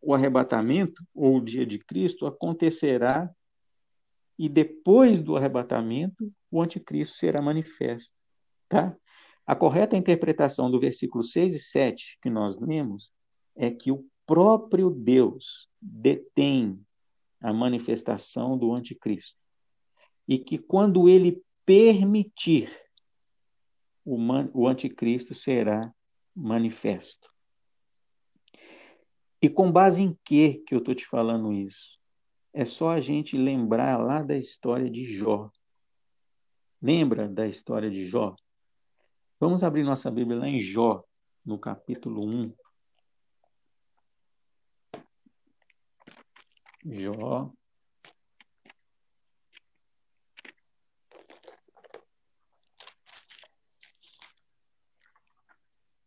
o arrebatamento ou o dia de Cristo acontecerá e depois do arrebatamento o anticristo será manifesto, tá? A correta interpretação do versículo 6 e 7 que nós lemos é que o próprio Deus detém a manifestação do anticristo. E que quando ele permitir, o, o anticristo será manifesto. E com base em que que eu estou te falando isso? É só a gente lembrar lá da história de Jó. Lembra da história de Jó? Vamos abrir nossa Bíblia lá em Jó, no capítulo 1. Jó.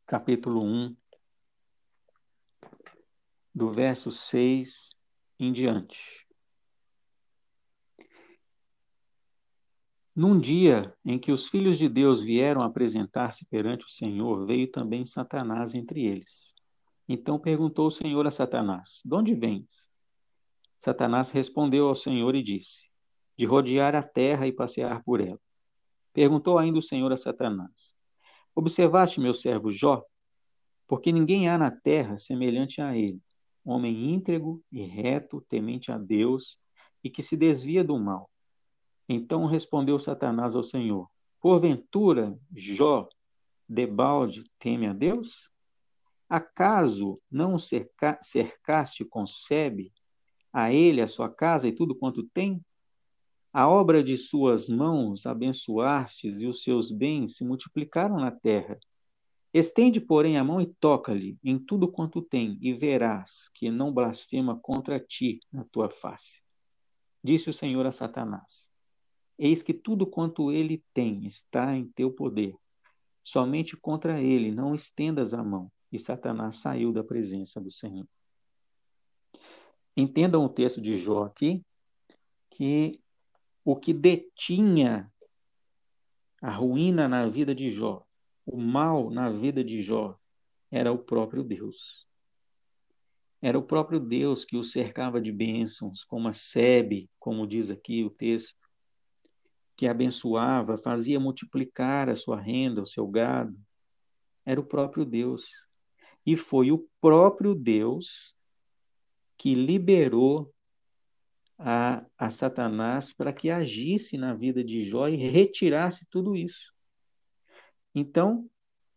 Capítulo 1, do verso 6 em diante. Num dia em que os filhos de Deus vieram apresentar-se perante o Senhor, veio também Satanás entre eles. Então perguntou o Senhor a Satanás: De onde vens? Satanás respondeu ao Senhor e disse: De rodear a terra e passear por ela. Perguntou ainda o Senhor a Satanás: Observaste meu servo Jó? Porque ninguém há na terra semelhante a ele, homem íntegro e reto, temente a Deus e que se desvia do mal. Então respondeu Satanás ao Senhor: Porventura, Jó, debalde, teme a Deus? Acaso não cerca cercaste com Sebe a ele, a sua casa e tudo quanto tem? A obra de suas mãos abençoastes e os seus bens se multiplicaram na terra. Estende, porém, a mão e toca-lhe em tudo quanto tem, e verás que não blasfema contra ti na tua face. Disse o Senhor a Satanás: Eis que tudo quanto ele tem está em teu poder. Somente contra ele não estendas a mão. E Satanás saiu da presença do Senhor. Entendam o texto de Jó aqui, que o que detinha a ruína na vida de Jó, o mal na vida de Jó, era o próprio Deus. Era o próprio Deus que o cercava de bênçãos, como a sebe, como diz aqui o texto, que abençoava, fazia multiplicar a sua renda, o seu gado. Era o próprio Deus. E foi o próprio Deus que liberou a, a Satanás para que agisse na vida de Jó e retirasse tudo isso. Então,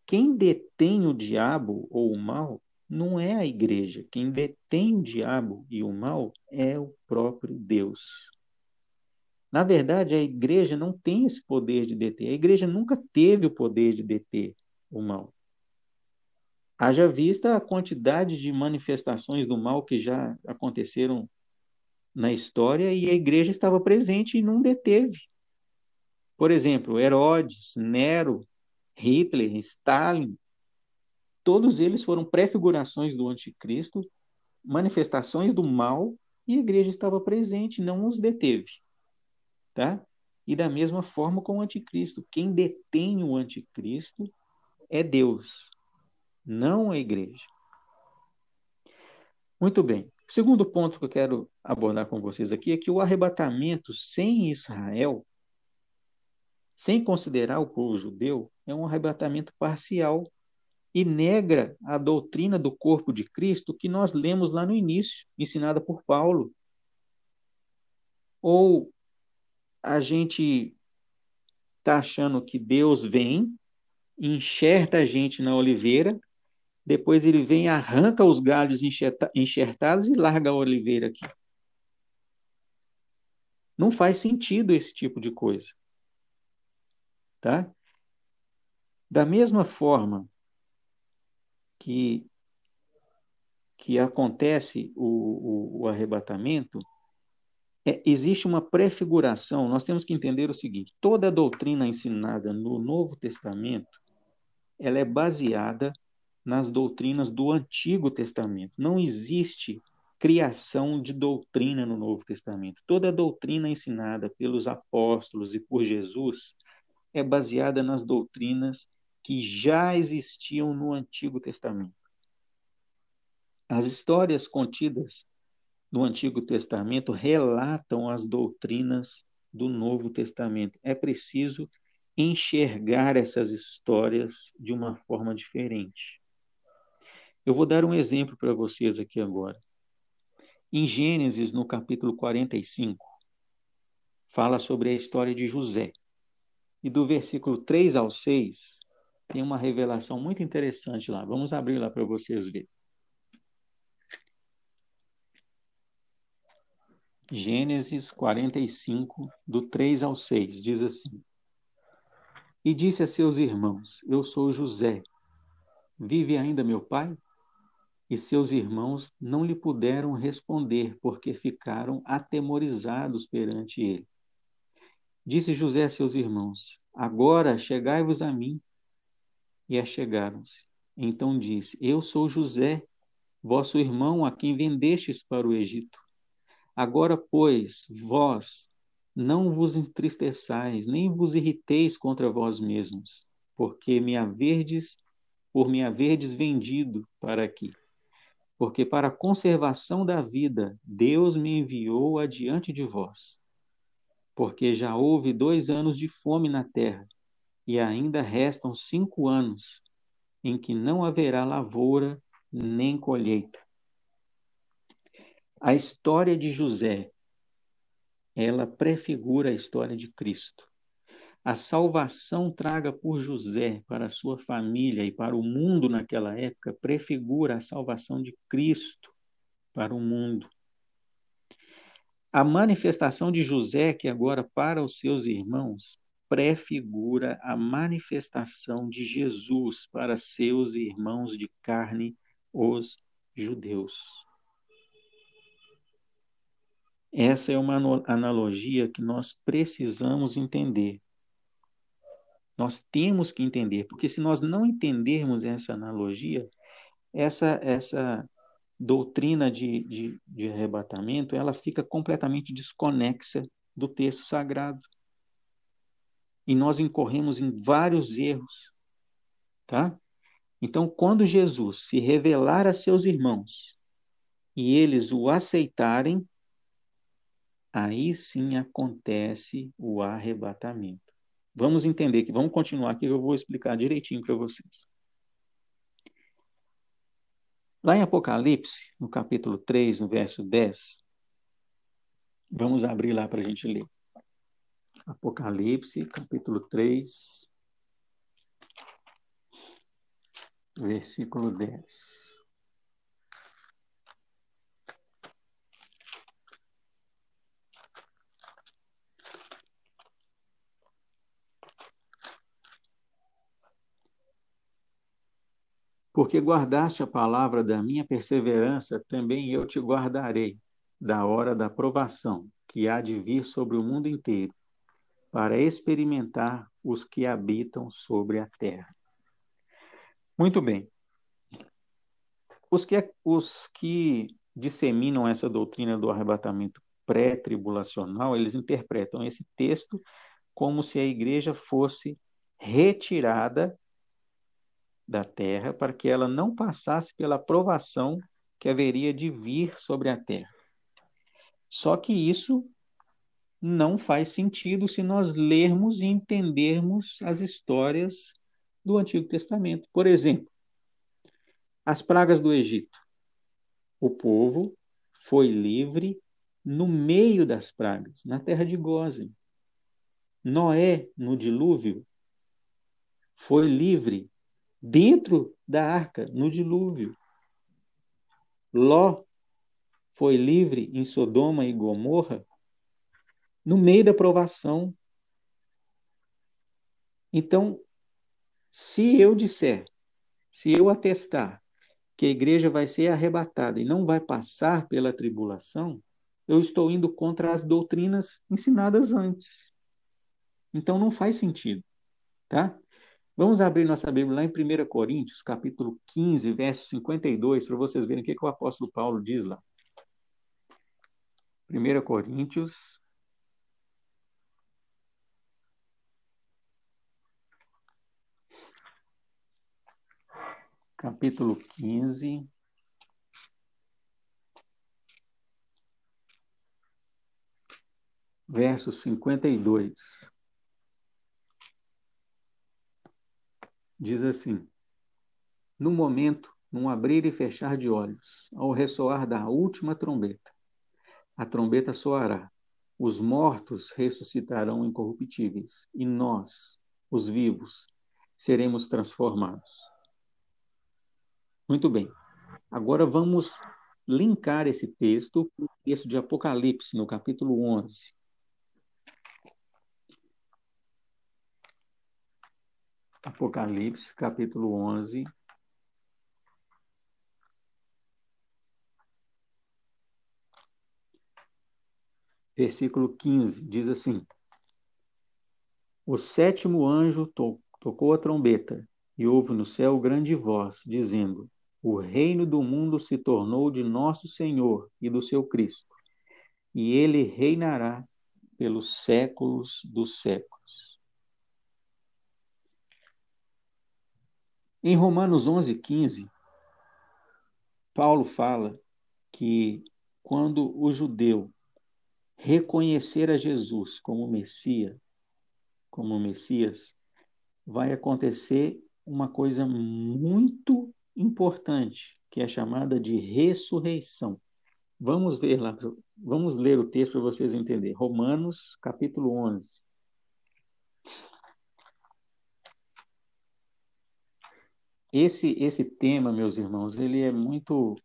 quem detém o diabo ou o mal não é a igreja. Quem detém o diabo e o mal é o próprio Deus. Na verdade, a igreja não tem esse poder de deter. A igreja nunca teve o poder de deter o mal. Haja vista a quantidade de manifestações do mal que já aconteceram na história e a igreja estava presente e não deteve. Por exemplo, Herodes, Nero, Hitler, Stalin, todos eles foram prefigurações do anticristo, manifestações do mal, e a igreja estava presente, não os deteve. Tá? E da mesma forma com o anticristo, quem detém o anticristo é Deus não a igreja. Muito bem. O segundo ponto que eu quero abordar com vocês aqui é que o arrebatamento sem Israel, sem considerar o povo judeu, é um arrebatamento parcial e nega a doutrina do corpo de Cristo que nós lemos lá no início, ensinada por Paulo. Ou a gente está achando que Deus vem, enxerta a gente na oliveira depois ele vem, arranca os galhos enxertados e larga a oliveira aqui. Não faz sentido esse tipo de coisa. Tá? Da mesma forma que, que acontece o, o, o arrebatamento, é, existe uma prefiguração. Nós temos que entender o seguinte: toda a doutrina ensinada no Novo Testamento ela é baseada nas doutrinas do Antigo Testamento. Não existe criação de doutrina no Novo Testamento. Toda a doutrina ensinada pelos apóstolos e por Jesus é baseada nas doutrinas que já existiam no Antigo Testamento. As histórias contidas no Antigo Testamento relatam as doutrinas do Novo Testamento. É preciso enxergar essas histórias de uma forma diferente. Eu vou dar um exemplo para vocês aqui agora. Em Gênesis, no capítulo 45, fala sobre a história de José. E do versículo 3 ao 6, tem uma revelação muito interessante lá. Vamos abrir lá para vocês verem. Gênesis 45, do 3 ao 6, diz assim: E disse a seus irmãos: Eu sou José. Vive ainda meu pai? E seus irmãos não lhe puderam responder, porque ficaram atemorizados perante ele. Disse José a seus irmãos: Agora chegai-vos a mim. E achegaram-se. Então disse: Eu sou José, vosso irmão, a quem vendestes para o Egito. Agora, pois, vós não vos entristeçais, nem vos irriteis contra vós mesmos, porque me haverdes, por me haverdes vendido para aqui porque para a conservação da vida Deus me enviou adiante de vós. Porque já houve dois anos de fome na terra, e ainda restam cinco anos em que não haverá lavoura nem colheita. A história de José, ela prefigura a história de Cristo a salvação traga por José para a sua família e para o mundo naquela época prefigura a salvação de Cristo para o mundo. A manifestação de José, que agora para os seus irmãos, prefigura a manifestação de Jesus para seus irmãos de carne, os judeus. Essa é uma analogia que nós precisamos entender. Nós temos que entender, porque se nós não entendermos essa analogia, essa, essa doutrina de, de, de arrebatamento, ela fica completamente desconexa do texto sagrado. E nós incorremos em vários erros, tá? Então, quando Jesus se revelar a seus irmãos e eles o aceitarem, aí sim acontece o arrebatamento. Vamos entender que vamos continuar aqui, eu vou explicar direitinho para vocês. Lá em Apocalipse, no capítulo 3, no verso 10, vamos abrir lá para a gente ler. Apocalipse, capítulo 3, versículo 10. Porque guardaste a palavra da minha perseverança, também eu te guardarei da hora da provação que há de vir sobre o mundo inteiro, para experimentar os que habitam sobre a terra. Muito bem. Os que, os que disseminam essa doutrina do arrebatamento pré-tribulacional, eles interpretam esse texto como se a igreja fosse retirada da terra para que ela não passasse pela provação que haveria de vir sobre a terra. Só que isso não faz sentido se nós lermos e entendermos as histórias do Antigo Testamento. Por exemplo, as pragas do Egito. O povo foi livre no meio das pragas, na terra de Gozen. Noé, no dilúvio, foi livre dentro da arca, no dilúvio. Ló foi livre em Sodoma e Gomorra no meio da provação. Então, se eu disser, se eu atestar que a igreja vai ser arrebatada e não vai passar pela tribulação, eu estou indo contra as doutrinas ensinadas antes. Então não faz sentido, tá? Vamos abrir nossa Bíblia lá em 1 Coríntios, capítulo 15, verso 52, para vocês verem o que, que o apóstolo Paulo diz lá. 1 Coríntios, capítulo 15, verso 52. Diz assim: No momento, num abrir e fechar de olhos, ao ressoar da última trombeta, a trombeta soará, os mortos ressuscitarão incorruptíveis, e nós, os vivos, seremos transformados. Muito bem. Agora vamos linkar esse texto com o texto de Apocalipse, no capítulo 11. Apocalipse, capítulo 11. Versículo 15 diz assim: O sétimo anjo to tocou a trombeta, e houve no céu grande voz, dizendo: O reino do mundo se tornou de nosso Senhor e do seu Cristo, e ele reinará pelos séculos dos séculos. Em Romanos 11, 15, Paulo fala que quando o judeu reconhecer a Jesus como Messias, como Messias, vai acontecer uma coisa muito importante, que é chamada de ressurreição. Vamos ver lá, vamos ler o texto para vocês entenderem. Romanos, capítulo 11. Esse esse tema, meus irmãos, ele é muito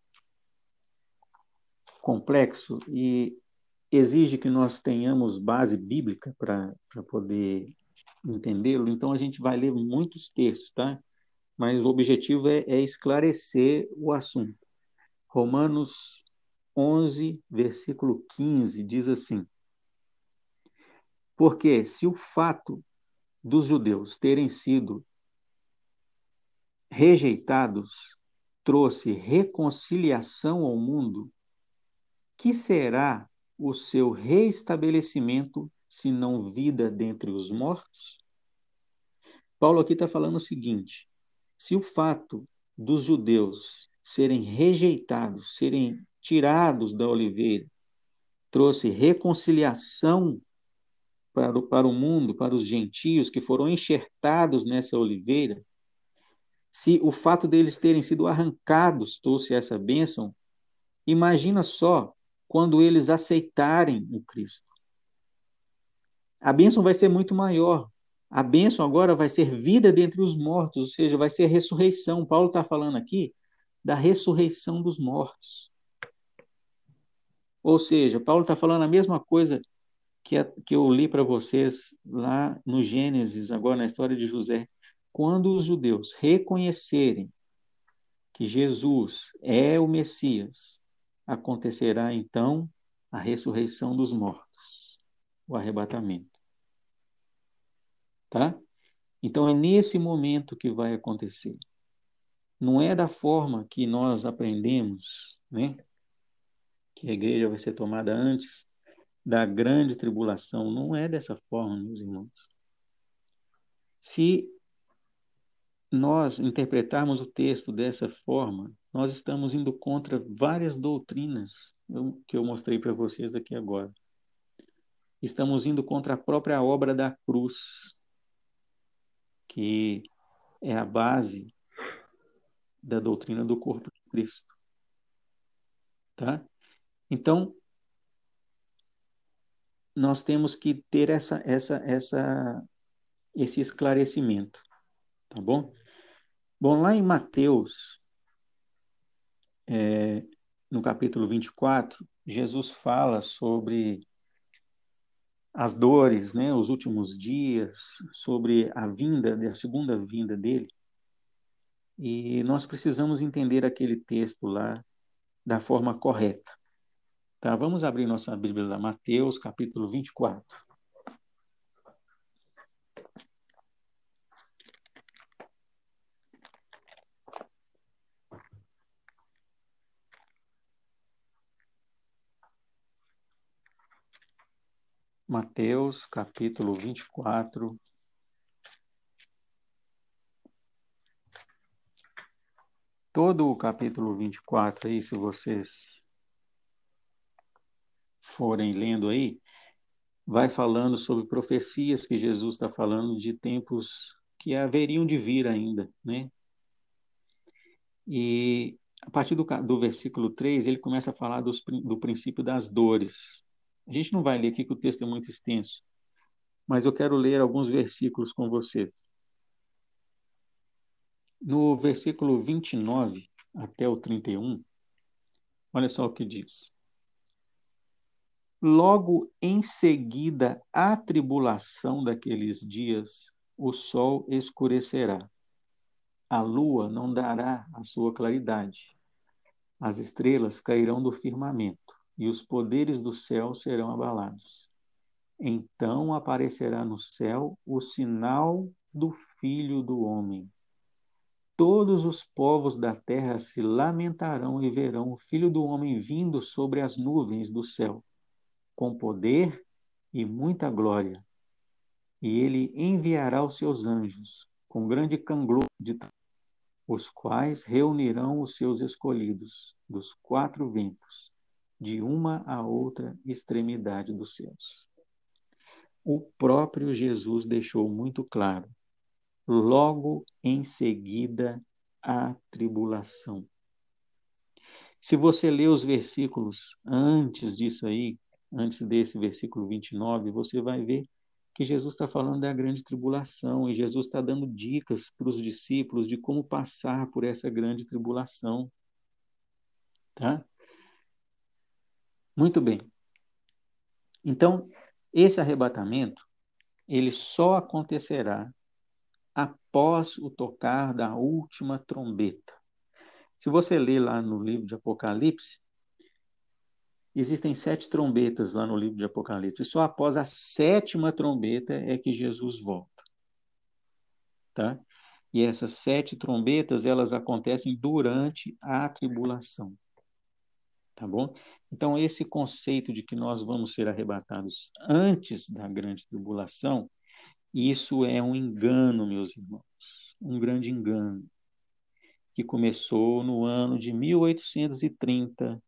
complexo e exige que nós tenhamos base bíblica para poder entendê-lo, então a gente vai ler muitos textos, tá? Mas o objetivo é, é esclarecer o assunto. Romanos 11, versículo 15, diz assim: Porque se o fato dos judeus terem sido rejeitados trouxe reconciliação ao mundo, que será o seu reestabelecimento, se não vida dentre os mortos? Paulo aqui está falando o seguinte: se o fato dos judeus serem rejeitados, serem tirados da oliveira, trouxe reconciliação para o, para o mundo, para os gentios que foram enxertados nessa oliveira, se o fato deles terem sido arrancados trouxe essa bênção, imagina só quando eles aceitarem o Cristo. A bênção vai ser muito maior. A bênção agora vai ser vida dentre os mortos, ou seja, vai ser ressurreição. Paulo está falando aqui da ressurreição dos mortos. Ou seja, Paulo está falando a mesma coisa que, eu li para vocês lá no Gênesis, agora na história de José. Quando os judeus reconhecerem que Jesus é o Messias, acontecerá então a ressurreição dos mortos, o arrebatamento. Tá? Então é nesse momento que vai acontecer. Não é da forma que nós aprendemos, né? Que a igreja vai ser tomada antes da grande tribulação. Não é dessa forma, meus irmãos. Se nós interpretarmos o texto dessa forma, nós estamos indo contra várias doutrinas que eu mostrei para vocês aqui agora. Estamos indo contra a própria obra da cruz, que é a base da doutrina do corpo de Cristo. Tá? Então, nós temos que ter essa, essa, essa, esse esclarecimento, tá bom? Bom, lá em Mateus, é, no capítulo 24, Jesus fala sobre as dores, né, os últimos dias, sobre a vinda, a segunda vinda dele. E nós precisamos entender aquele texto lá da forma correta. Tá? Vamos abrir nossa Bíblia lá, Mateus, capítulo 24. Mateus capítulo 24. Todo o capítulo 24 aí, se vocês forem lendo aí, vai falando sobre profecias que Jesus está falando de tempos que haveriam de vir ainda, né? E a partir do, do versículo 3, ele começa a falar dos, do princípio das dores. A gente não vai ler aqui que o texto é muito extenso, mas eu quero ler alguns versículos com vocês. No versículo 29 até o 31, olha só o que diz. Logo em seguida à tribulação daqueles dias, o sol escurecerá, a lua não dará a sua claridade, as estrelas cairão do firmamento e os poderes do céu serão abalados. Então aparecerá no céu o sinal do Filho do Homem. Todos os povos da terra se lamentarão e verão o Filho do Homem vindo sobre as nuvens do céu, com poder e muita glória. E ele enviará os seus anjos com grande canglor de os quais reunirão os seus escolhidos dos quatro ventos, de uma a outra extremidade dos céus. O próprio Jesus deixou muito claro, logo em seguida a tribulação. Se você ler os versículos antes disso aí, antes desse versículo 29, você vai ver que Jesus está falando da grande tribulação e Jesus está dando dicas para os discípulos de como passar por essa grande tribulação. Tá? Muito bem. Então, esse arrebatamento, ele só acontecerá após o tocar da última trombeta. Se você ler lá no livro de Apocalipse, Existem sete trombetas lá no livro de Apocalipse. Só após a sétima trombeta é que Jesus volta. Tá? E essas sete trombetas, elas acontecem durante a tribulação. Tá bom? Então, esse conceito de que nós vamos ser arrebatados antes da grande tribulação, isso é um engano, meus irmãos. Um grande engano. Que começou no ano de 1830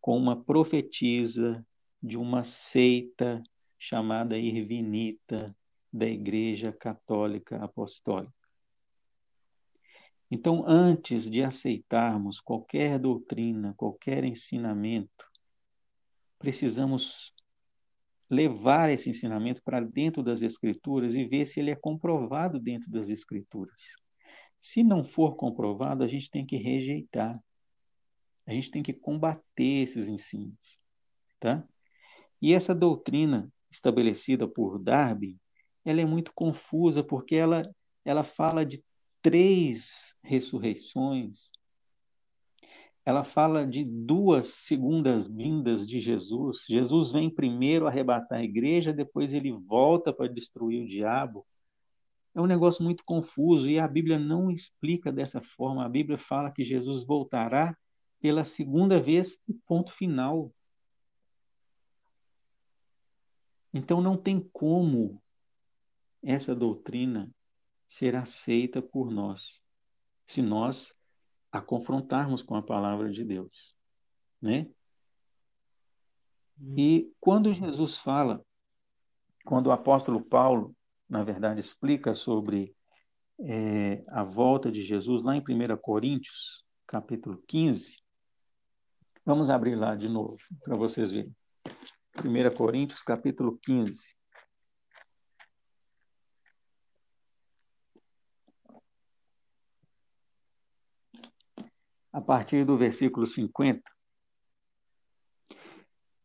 com uma profetisa de uma seita chamada Irvinita da Igreja Católica Apostólica. Então, antes de aceitarmos qualquer doutrina, qualquer ensinamento, precisamos levar esse ensinamento para dentro das Escrituras e ver se ele é comprovado dentro das Escrituras. Se não for comprovado, a gente tem que rejeitar. A gente tem que combater esses ensinos, tá? E essa doutrina estabelecida por Darby, ela é muito confusa porque ela ela fala de três ressurreições. Ela fala de duas segundas vindas de Jesus. Jesus vem primeiro arrebatar a igreja, depois ele volta para destruir o diabo. É um negócio muito confuso e a Bíblia não explica dessa forma. A Bíblia fala que Jesus voltará pela segunda vez e ponto final. Então não tem como essa doutrina ser aceita por nós, se nós a confrontarmos com a palavra de Deus, né? E quando Jesus fala, quando o apóstolo Paulo, na verdade, explica sobre é, a volta de Jesus lá em 1 Coríntios, capítulo 15, Vamos abrir lá de novo para vocês verem. 1 Coríntios, capítulo 15. A partir do versículo 50,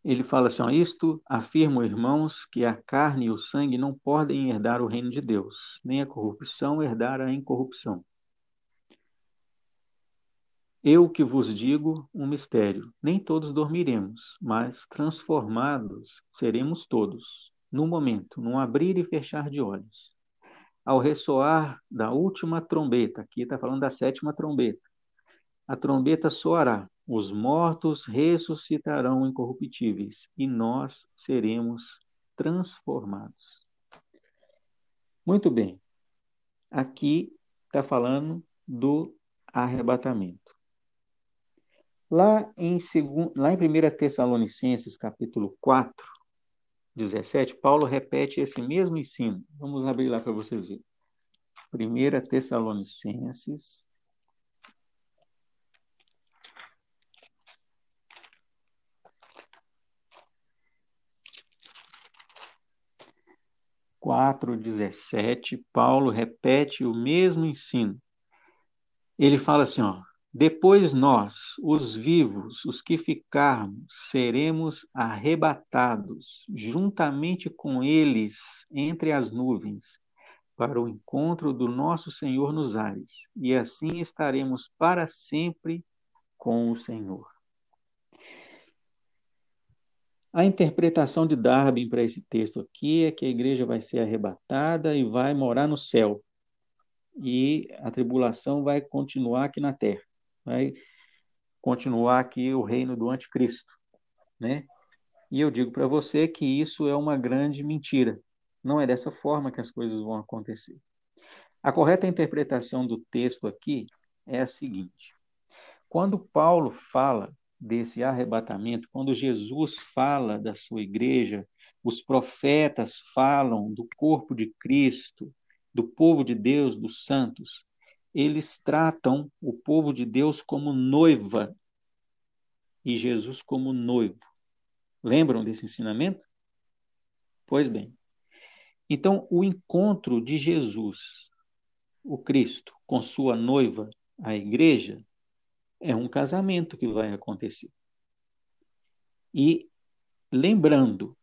ele fala assim: Isto afirmo, irmãos, que a carne e o sangue não podem herdar o reino de Deus, nem a corrupção herdar a incorrupção. Eu que vos digo um mistério: nem todos dormiremos, mas transformados seremos todos, num momento, num abrir e fechar de olhos. Ao ressoar da última trombeta, aqui está falando da sétima trombeta, a trombeta soará, os mortos ressuscitarão incorruptíveis e nós seremos transformados. Muito bem, aqui está falando do arrebatamento. Lá em, segun, lá em 1 Tessalonicenses, capítulo 4, 17, Paulo repete esse mesmo ensino. Vamos abrir lá para vocês verem. 1 Tessalonicenses. Quatro, dezessete, Paulo repete o mesmo ensino. Ele fala assim, ó, depois nós, os vivos, os que ficarmos, seremos arrebatados juntamente com eles entre as nuvens para o encontro do nosso Senhor nos ares, e assim estaremos para sempre com o Senhor. A interpretação de Darwin para esse texto aqui é que a igreja vai ser arrebatada e vai morar no céu. E a tribulação vai continuar aqui na terra. Vai continuar aqui o reino do anticristo, né? E eu digo para você que isso é uma grande mentira. Não é dessa forma que as coisas vão acontecer. A correta interpretação do texto aqui é a seguinte: quando Paulo fala desse arrebatamento, quando Jesus fala da sua igreja, os profetas falam do corpo de Cristo, do povo de Deus, dos santos, eles tratam o povo de Deus como noiva e Jesus como noivo. Lembram desse ensinamento? Pois bem. Então, o encontro de Jesus, o Cristo, com sua noiva, a igreja, é um casamento que vai acontecer. E lembrando,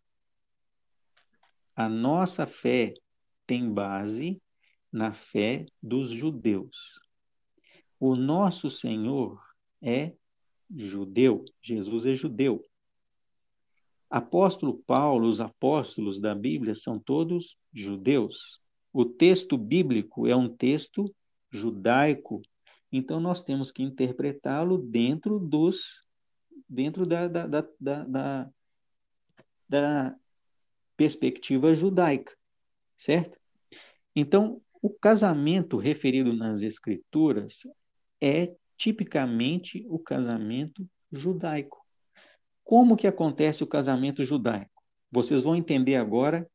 a nossa fé tem base na fé dos judeus. O nosso Senhor é judeu, Jesus é judeu. Apóstolo Paulo, os apóstolos da Bíblia são todos judeus. O texto bíblico é um texto judaico, então nós temos que interpretá-lo dentro dos dentro da, da, da, da, da perspectiva judaica, certo? Então, o casamento referido nas escrituras é tipicamente o casamento judaico. Como que acontece o casamento judaico? Vocês vão entender agora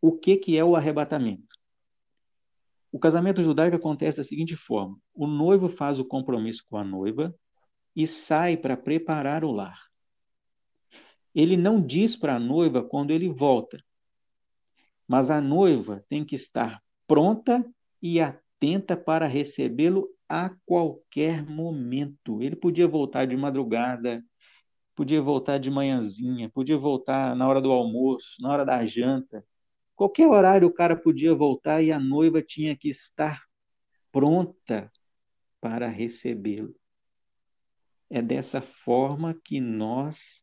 o que, que é o arrebatamento. O casamento judaico acontece da seguinte forma: o noivo faz o compromisso com a noiva e sai para preparar o lar. Ele não diz para a noiva quando ele volta, mas a noiva tem que estar pronta e atenta para recebê-lo a qualquer momento. Ele podia voltar de madrugada, podia voltar de manhãzinha, podia voltar na hora do almoço, na hora da janta, Qualquer horário o cara podia voltar e a noiva tinha que estar pronta para recebê-lo. É dessa forma que nós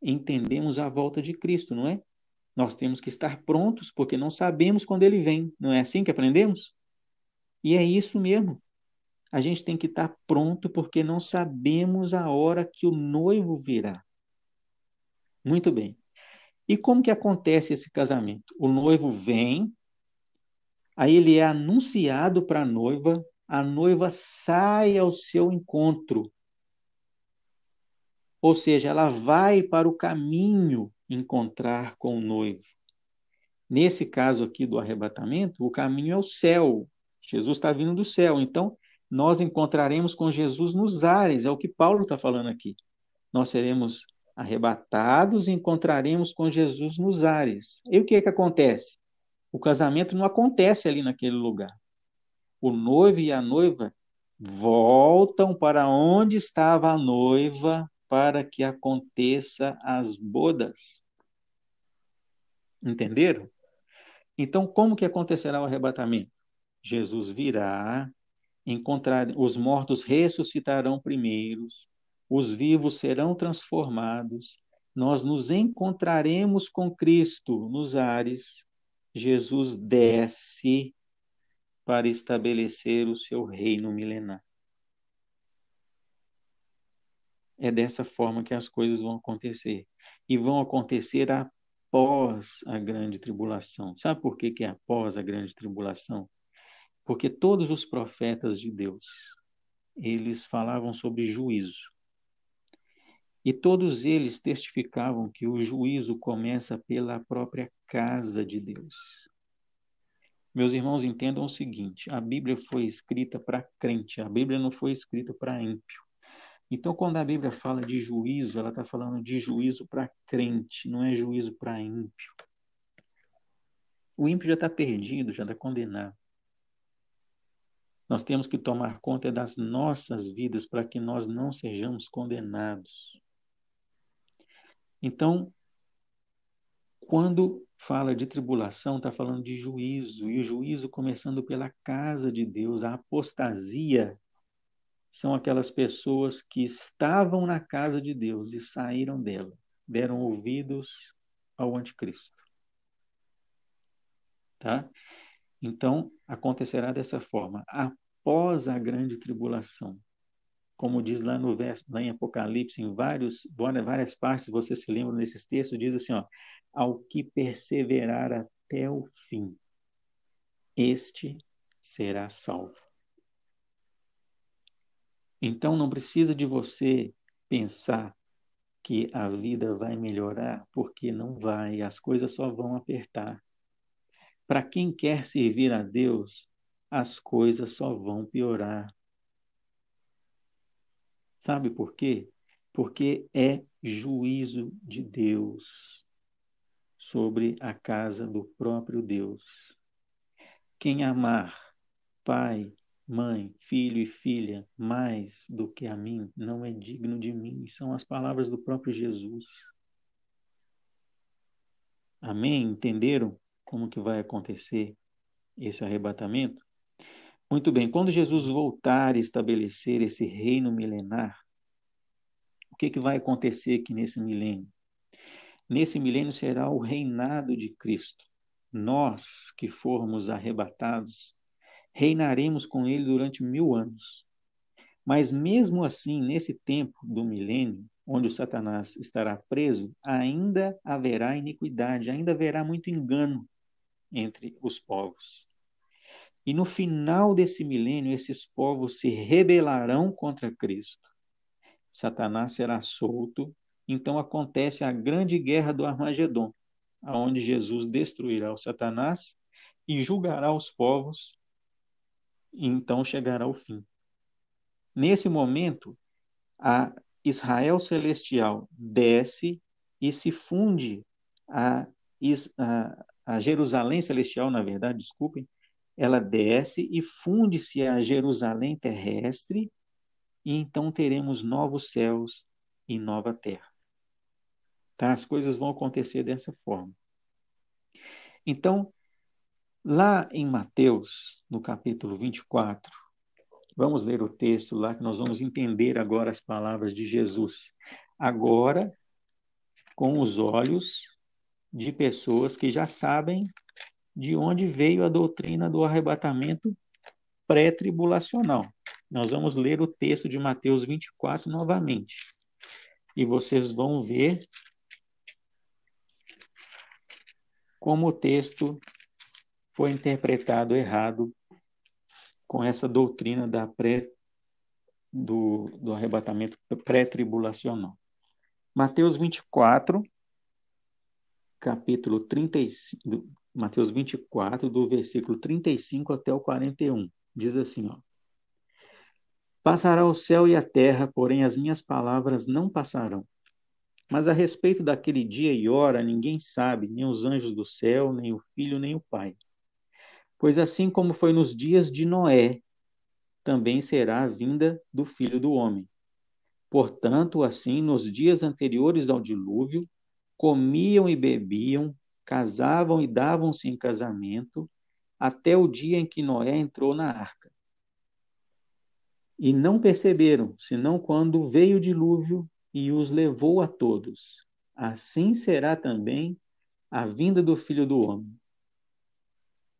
entendemos a volta de Cristo, não é? Nós temos que estar prontos porque não sabemos quando ele vem. Não é assim que aprendemos? E é isso mesmo. A gente tem que estar pronto porque não sabemos a hora que o noivo virá. Muito bem. E como que acontece esse casamento? O noivo vem, aí ele é anunciado para a noiva, a noiva sai ao seu encontro. Ou seja, ela vai para o caminho encontrar com o noivo. Nesse caso aqui do arrebatamento, o caminho é o céu. Jesus está vindo do céu. Então, nós encontraremos com Jesus nos ares, é o que Paulo está falando aqui. Nós seremos arrebatados, encontraremos com Jesus nos ares. E o que, é que acontece? O casamento não acontece ali naquele lugar. O noivo e a noiva voltam para onde estava a noiva para que aconteça as bodas. Entenderam? Então, como que acontecerá o arrebatamento? Jesus virá, encontrar os mortos ressuscitarão primeiros, os vivos serão transformados, nós nos encontraremos com Cristo nos ares, Jesus desce para estabelecer o seu reino milenar. É dessa forma que as coisas vão acontecer. E vão acontecer após a grande tribulação. Sabe por que, que é após a grande tribulação? Porque todos os profetas de Deus, eles falavam sobre juízo. E todos eles testificavam que o juízo começa pela própria casa de Deus. Meus irmãos, entendam o seguinte: a Bíblia foi escrita para crente, a Bíblia não foi escrita para ímpio. Então, quando a Bíblia fala de juízo, ela está falando de juízo para crente, não é juízo para ímpio. O ímpio já está perdido, já está condenado. Nós temos que tomar conta das nossas vidas para que nós não sejamos condenados. Então, quando fala de tribulação, está falando de juízo, e o juízo começando pela casa de Deus, a apostasia são aquelas pessoas que estavam na casa de Deus e saíram dela. deram ouvidos ao anticristo. Tá? Então, acontecerá dessa forma. Após a grande tribulação, como diz lá no verso, lá em Apocalipse, em vários, várias partes, você se lembra nesses textos, diz assim, ó, ao que perseverar até o fim, este será salvo. Então não precisa de você pensar que a vida vai melhorar, porque não vai, as coisas só vão apertar. Para quem quer servir a Deus, as coisas só vão piorar. Sabe por quê? Porque é juízo de Deus sobre a casa do próprio Deus. Quem amar pai, mãe, filho e filha mais do que a mim não é digno de mim. São as palavras do próprio Jesus. Amém? Entenderam como que vai acontecer esse arrebatamento? Muito bem, quando Jesus voltar e estabelecer esse reino milenar, o que, que vai acontecer aqui nesse milênio? Nesse milênio será o reinado de Cristo. Nós que formos arrebatados, reinaremos com ele durante mil anos. Mas mesmo assim, nesse tempo do milênio, onde o Satanás estará preso, ainda haverá iniquidade, ainda haverá muito engano entre os povos. E no final desse milênio, esses povos se rebelarão contra Cristo. Satanás será solto, então acontece a grande guerra do Armagedon, aonde Jesus destruirá o Satanás e julgará os povos, e então chegará o fim. Nesse momento, a Israel celestial desce e se funde a, a, a Jerusalém celestial, na verdade, desculpem, ela desce e funde-se a Jerusalém terrestre, e então teremos novos céus e nova terra. Tá? As coisas vão acontecer dessa forma. Então, lá em Mateus, no capítulo 24, vamos ler o texto lá que nós vamos entender agora as palavras de Jesus. Agora, com os olhos de pessoas que já sabem de onde veio a doutrina do arrebatamento pré-tribulacional. Nós vamos ler o texto de Mateus 24 novamente. E vocês vão ver como o texto foi interpretado errado com essa doutrina da pré, do, do arrebatamento pré-tribulacional. Mateus 24, capítulo 35, Mateus 24, do versículo 35 até o 41. Diz assim, ó. Passará o céu e a terra, porém as minhas palavras não passarão. Mas a respeito daquele dia e hora, ninguém sabe, nem os anjos do céu, nem o filho, nem o pai. Pois assim como foi nos dias de Noé, também será a vinda do filho do homem. Portanto, assim, nos dias anteriores ao dilúvio, comiam e bebiam, casavam e davam-se em casamento, até o dia em que Noé entrou na arca. E não perceberam, senão quando veio o dilúvio e os levou a todos. Assim será também a vinda do filho do homem.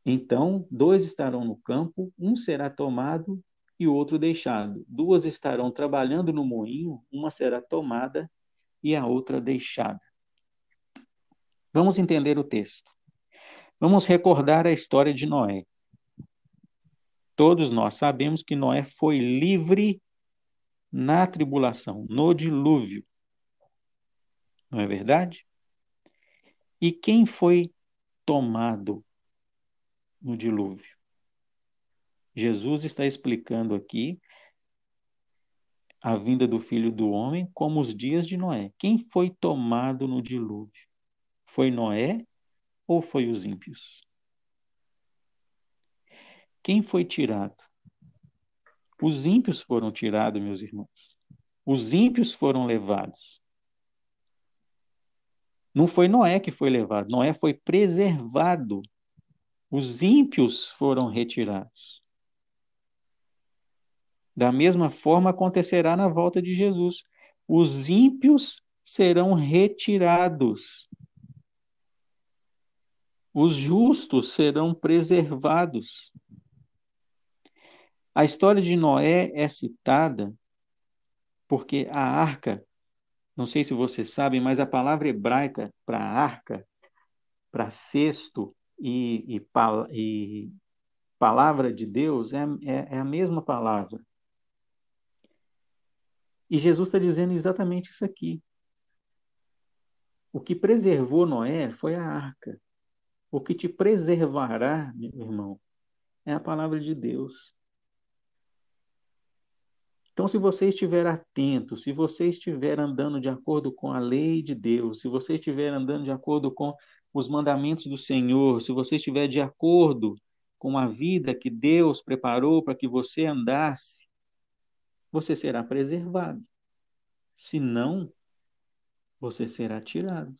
Então, dois estarão no campo, um será tomado e o outro deixado. Duas estarão trabalhando no moinho, uma será tomada e a outra deixada. Vamos entender o texto. Vamos recordar a história de Noé. Todos nós sabemos que Noé foi livre na tribulação, no dilúvio. Não é verdade? E quem foi tomado no dilúvio? Jesus está explicando aqui a vinda do filho do homem como os dias de Noé. Quem foi tomado no dilúvio? Foi Noé ou foi os ímpios? Quem foi tirado? Os ímpios foram tirados, meus irmãos. Os ímpios foram levados. Não foi Noé que foi levado, Noé foi preservado. Os ímpios foram retirados. Da mesma forma acontecerá na volta de Jesus. Os ímpios serão retirados. Os justos serão preservados. A história de Noé é citada porque a arca, não sei se vocês sabem, mas a palavra hebraica para arca, para cesto e, e, e, palavra de Deus é, é, é a mesma palavra. E Jesus está dizendo exatamente isso aqui. O que preservou Noé foi a arca. O que te preservará, meu irmão, é a palavra de Deus. Então, se você estiver atento, se você estiver andando de acordo com a lei de Deus, se você estiver andando de acordo com os mandamentos do Senhor, se você estiver de acordo com a vida que Deus preparou para que você andasse, você será preservado. Se não, você será tirado.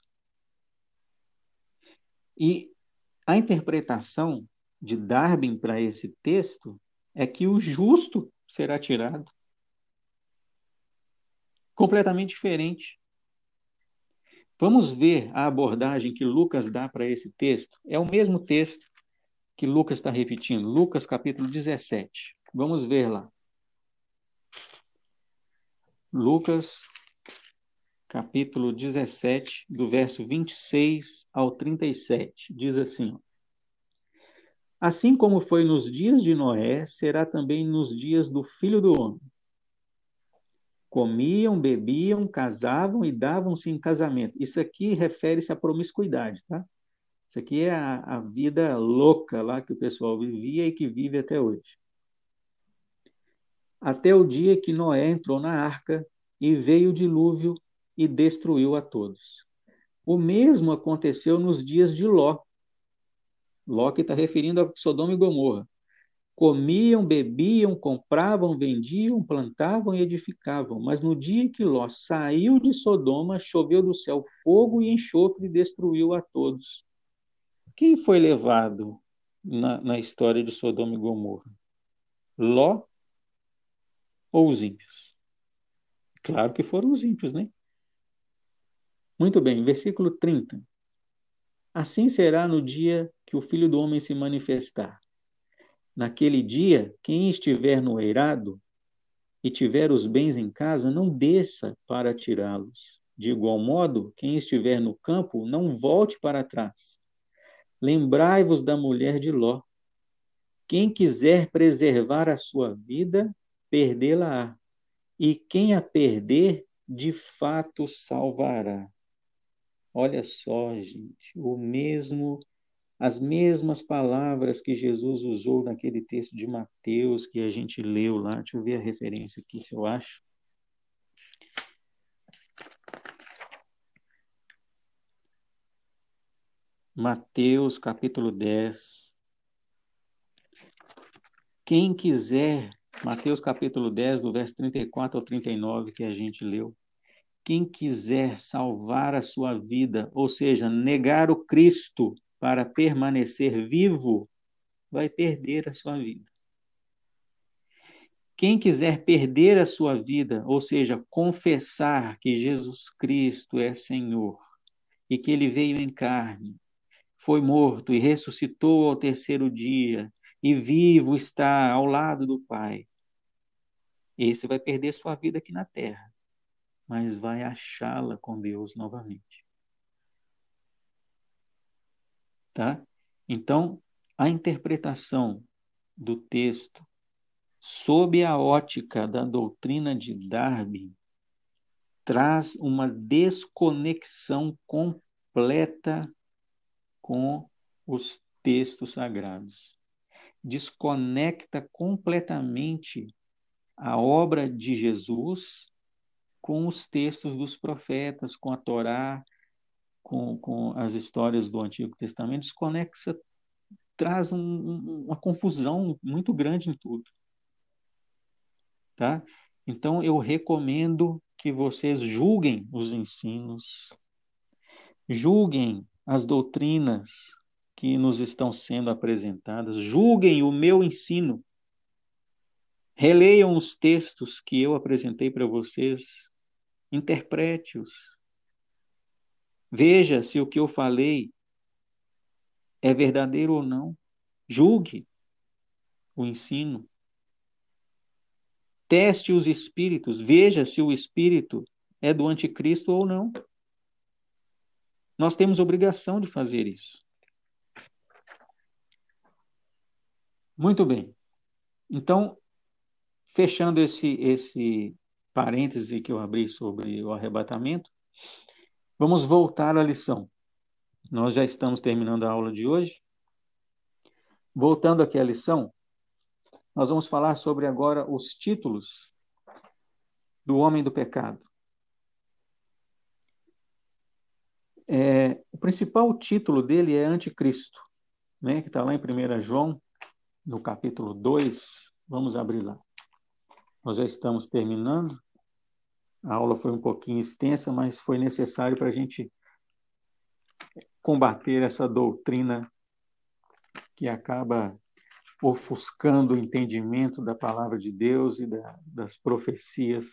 E a interpretação de Darwin para esse texto é que o justo será tirado. Completamente diferente. Vamos ver a abordagem que Lucas dá para esse texto. É o mesmo texto que Lucas está repetindo, Lucas capítulo 17. Vamos ver lá. Lucas capítulo 17, do verso 26 ao 37, diz assim: Assim como foi nos dias de Noé, será também nos dias do filho do homem. Comiam, bebiam, casavam e davam-se em casamento. Isso aqui refere-se à promiscuidade, tá? Isso aqui é a, a vida louca lá que o pessoal vivia e que vive até hoje. Até o dia que Noé entrou na arca e veio o dilúvio e destruiu a todos. O mesmo aconteceu nos dias de Ló. Ló que está referindo a Sodoma e Gomorra. Comiam, bebiam, compravam, vendiam, plantavam e edificavam. Mas no dia que Ló saiu de Sodoma, choveu do céu fogo e enxofre e destruiu a todos. Quem foi levado na, na história de Sodoma e Gomorra? Ló ou os ímpios? Claro que foram os ímpios, né? Muito bem, versículo 30. Assim será no dia que o Filho do Homem se manifestar. Naquele dia, quem estiver no eirado e tiver os bens em casa, não desça para tirá-los. De igual modo, quem estiver no campo, não volte para trás. Lembrai-vos da mulher de Ló. Quem quiser preservar a sua vida, perdê-la-á. E quem a perder, de fato salvará. Olha só, gente, o mesmo as mesmas palavras que Jesus usou naquele texto de Mateus que a gente leu lá. Deixa eu ver a referência aqui, se eu acho. Mateus capítulo 10. Quem quiser, Mateus capítulo 10, do verso 34 ao 39 que a gente leu. Quem quiser salvar a sua vida, ou seja, negar o Cristo para permanecer vivo, vai perder a sua vida. Quem quiser perder a sua vida, ou seja, confessar que Jesus Cristo é Senhor e que ele veio em carne, foi morto e ressuscitou ao terceiro dia, e vivo está ao lado do Pai. Esse vai perder sua vida aqui na terra, mas vai achá-la com Deus novamente. Tá? Então, a interpretação do texto sob a ótica da doutrina de Darby traz uma desconexão completa com os textos sagrados. Desconecta completamente a obra de Jesus com os textos dos profetas, com a Torá, com, com as histórias do Antigo Testamento, desconexa, traz um, um, uma confusão muito grande em tudo. Tá? Então, eu recomendo que vocês julguem os ensinos, julguem as doutrinas que nos estão sendo apresentadas, julguem o meu ensino, releiam os textos que eu apresentei para vocês, interprete-os, Veja se o que eu falei é verdadeiro ou não. Julgue o ensino. Teste os espíritos, veja se o espírito é do anticristo ou não. Nós temos obrigação de fazer isso. Muito bem. Então, fechando esse, esse parêntese que eu abri sobre o arrebatamento, vamos voltar à lição. Nós já estamos terminando a aula de hoje. Voltando aqui à lição, nós vamos falar sobre agora os títulos do homem do pecado. É, o principal título dele é Anticristo, né, que está lá em 1 João, no capítulo 2. Vamos abrir lá. Nós já estamos terminando. A aula foi um pouquinho extensa, mas foi necessário para a gente combater essa doutrina que acaba ofuscando o entendimento da palavra de Deus e da, das profecias.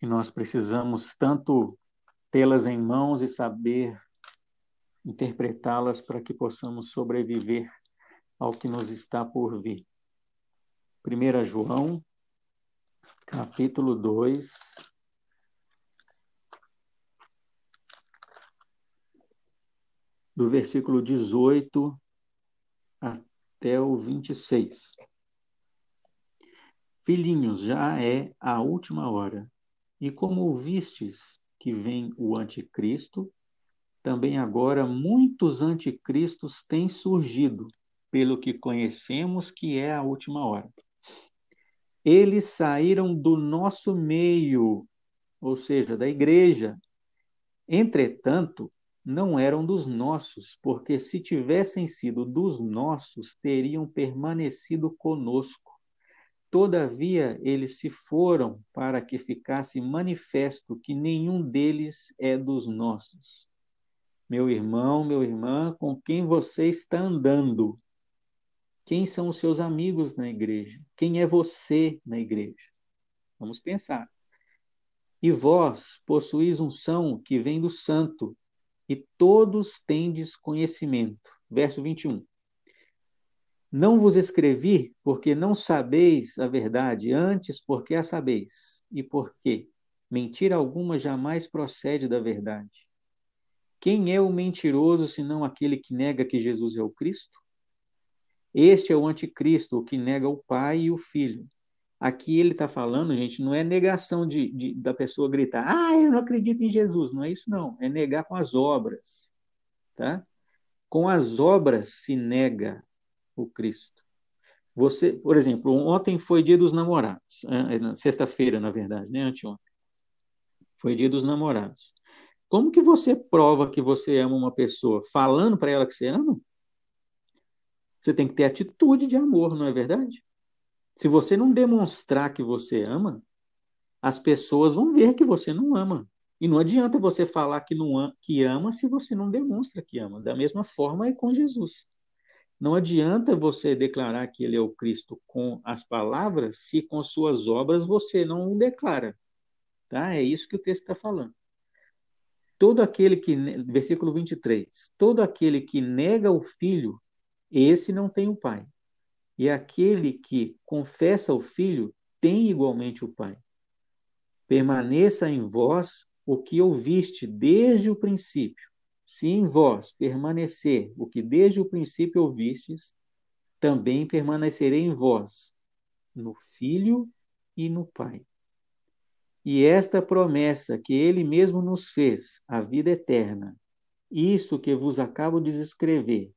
E nós precisamos tanto tê-las em mãos e saber interpretá-las para que possamos sobreviver ao que nos está por vir. 1 João, capítulo 2, do versículo 18 até o 26. Filhinhos, já é a última hora. E como ouvistes que vem o anticristo, também agora muitos anticristos têm surgido, pelo que conhecemos que é a última hora. Eles saíram do nosso meio, ou seja, da igreja. Entretanto, não eram dos nossos, porque se tivessem sido dos nossos, teriam permanecido conosco. Todavia, eles se foram para que ficasse manifesto que nenhum deles é dos nossos. Meu irmão, meu irmã, com quem você está andando? Quem são os seus amigos na igreja? Quem é você na igreja? Vamos pensar. E vós possuís um são que vem do santo, e todos tendes conhecimento. Verso 21. Não vos escrevi porque não sabeis a verdade, antes porque a sabeis, e porque mentira alguma jamais procede da verdade. Quem é o mentiroso senão aquele que nega que Jesus é o Cristo? Este é o anticristo, o que nega o Pai e o Filho. Aqui ele está falando, gente, não é negação de, de, da pessoa gritar, ah, eu não acredito em Jesus. Não é isso, não. É negar com as obras. Tá? Com as obras se nega o Cristo. Você, por exemplo, ontem foi dia dos namorados, é, sexta-feira, na verdade, né, anteontem. Foi dia dos namorados. Como que você prova que você ama uma pessoa? Falando para ela que você ama? Você tem que ter atitude de amor, não é verdade? Se você não demonstrar que você ama, as pessoas vão ver que você não ama. E não adianta você falar que, não que ama se você não demonstra que ama. Da mesma forma é com Jesus. Não adianta você declarar que ele é o Cristo com as palavras se com suas obras você não o declara. Tá? É isso que o texto está falando. Todo aquele que, versículo 23, todo aquele que nega o filho, esse não tem o pai. E aquele que confessa o Filho tem igualmente o Pai. Permaneça em vós o que ouviste desde o princípio. Se em vós permanecer o que desde o princípio ouvistes, também permanecerei em vós, no Filho e no Pai. E esta promessa que ele mesmo nos fez, a vida eterna, isso que vos acabo de escrever,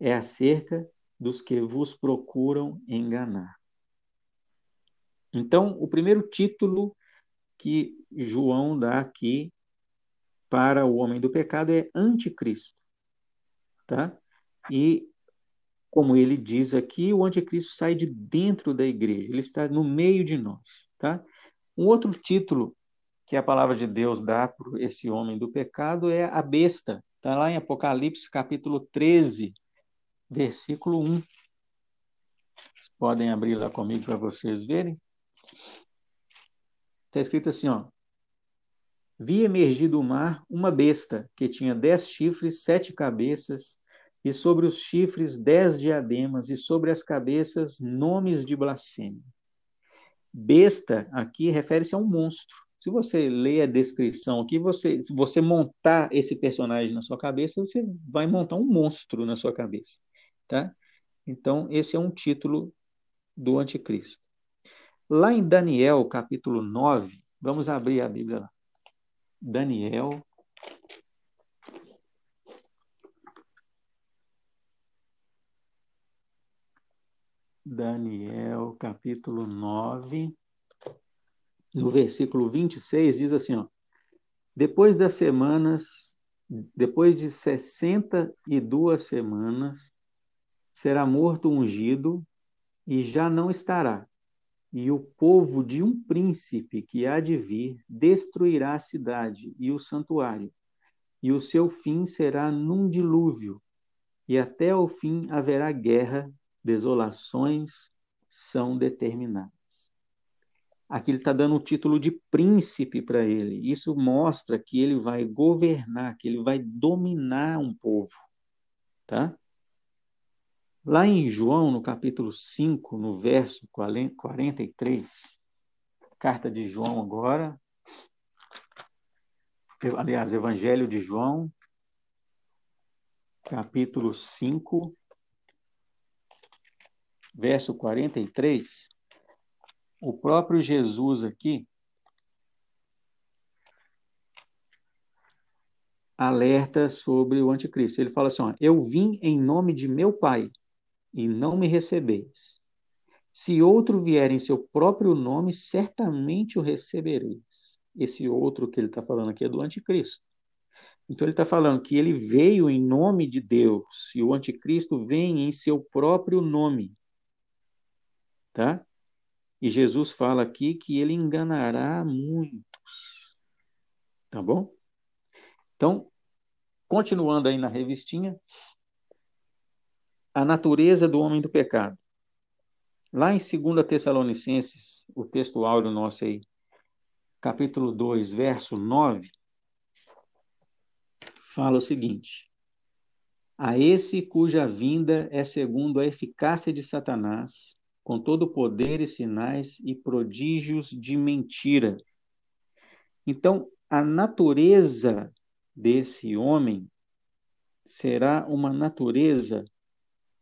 é acerca dos que vos procuram enganar. Então, o primeiro título que João dá aqui para o homem do pecado é anticristo, tá? E como ele diz aqui, o anticristo sai de dentro da igreja, ele está no meio de nós, tá? Um outro título que a palavra de Deus dá para esse homem do pecado é a besta. Está lá em Apocalipse capítulo 13, versículo 1. Vocês podem abrir lá comigo para vocês verem. Está escrito assim, ó. vi emergir do mar uma besta que tinha dez chifres, sete cabeças, e sobre os chifres dez diademas, e sobre as cabeças nomes de blasfêmia. Besta aqui refere-se a um monstro. Se você ler a descrição aqui, você, se você montar esse personagem na sua cabeça, você vai montar um monstro na sua cabeça, tá? Então, esse é um título do anticristo. Lá em Daniel, capítulo 9, vamos abrir a Bíblia lá. Daniel. Daniel, capítulo 9, no versículo 26, diz assim: ó, Depois das semanas, depois de 62 semanas, será morto ungido e já não estará e o povo de um príncipe que há de vir destruirá a cidade e o santuário, e o seu fim será num dilúvio, e até o fim haverá guerra, desolações são determinadas. Aqui ele está dando o título de príncipe para ele. Isso mostra que ele vai governar, que ele vai dominar um povo. Tá? Lá em João, no capítulo 5, no verso 43, carta de João agora, aliás, Evangelho de João, capítulo 5, verso 43, o próprio Jesus aqui alerta sobre o anticristo. Ele fala assim: ó, Eu vim em nome de meu Pai e não me recebeis. Se outro vier em seu próprio nome, certamente o recebereis. Esse outro que ele está falando aqui é do anticristo. Então ele está falando que ele veio em nome de Deus e o anticristo vem em seu próprio nome. Tá? E Jesus fala aqui que ele enganará muitos. Tá bom? Então, continuando aí na revistinha, a natureza do homem do pecado. Lá em 2 Tessalonicenses, o texto áureo nosso aí, capítulo 2, verso 9, fala o seguinte: A esse cuja vinda é segundo a eficácia de Satanás, com todo poder e sinais e prodígios de mentira. Então, a natureza desse homem será uma natureza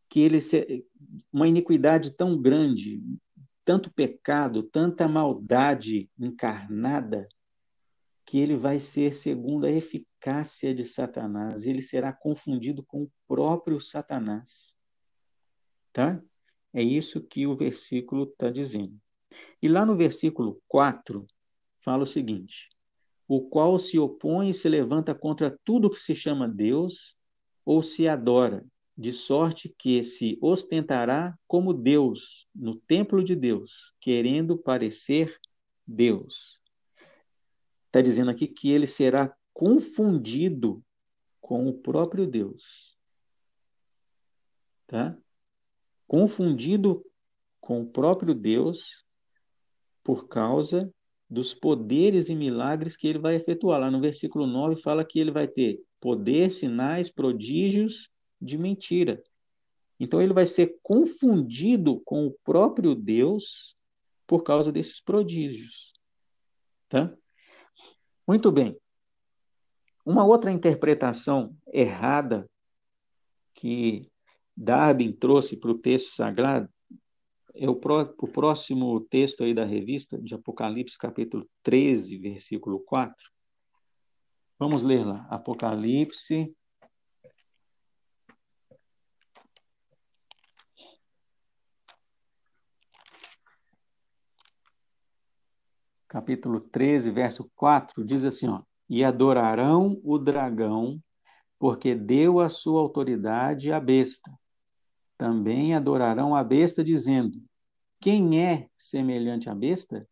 que ele se, uma iniquidade tão grande, tanto pecado, tanta maldade encarnada, que ele vai ser segundo a eficácia de Satanás, ele será confundido com o próprio Satanás. Tá? É isso que o versículo está dizendo. E lá no versículo 4, fala o seguinte: o qual se opõe e se levanta contra tudo que se chama Deus ou se adora, de sorte que se ostentará como Deus no templo de Deus, querendo parecer Deus. Está dizendo aqui que ele será confundido com o próprio Deus. Tá? Confundido com o próprio Deus por causa dos poderes e milagres que ele vai efetuar. Lá no versículo 9 fala que ele vai ter poder, sinais, prodígios de mentira. Então ele vai ser confundido com o próprio Deus por causa desses prodígios. Tá? Muito bem. Uma outra interpretação errada que Darwin trouxe para o texto sagrado é o, pró o próximo texto aí da revista, de Apocalipse, capítulo 13, versículo 4. Vamos ler lá. Apocalipse capítulo 13, verso 4, diz assim, ó, e adorarão o dragão, porque deu a sua autoridade à besta. Também adorarão a besta, dizendo: Quem é semelhante à besta?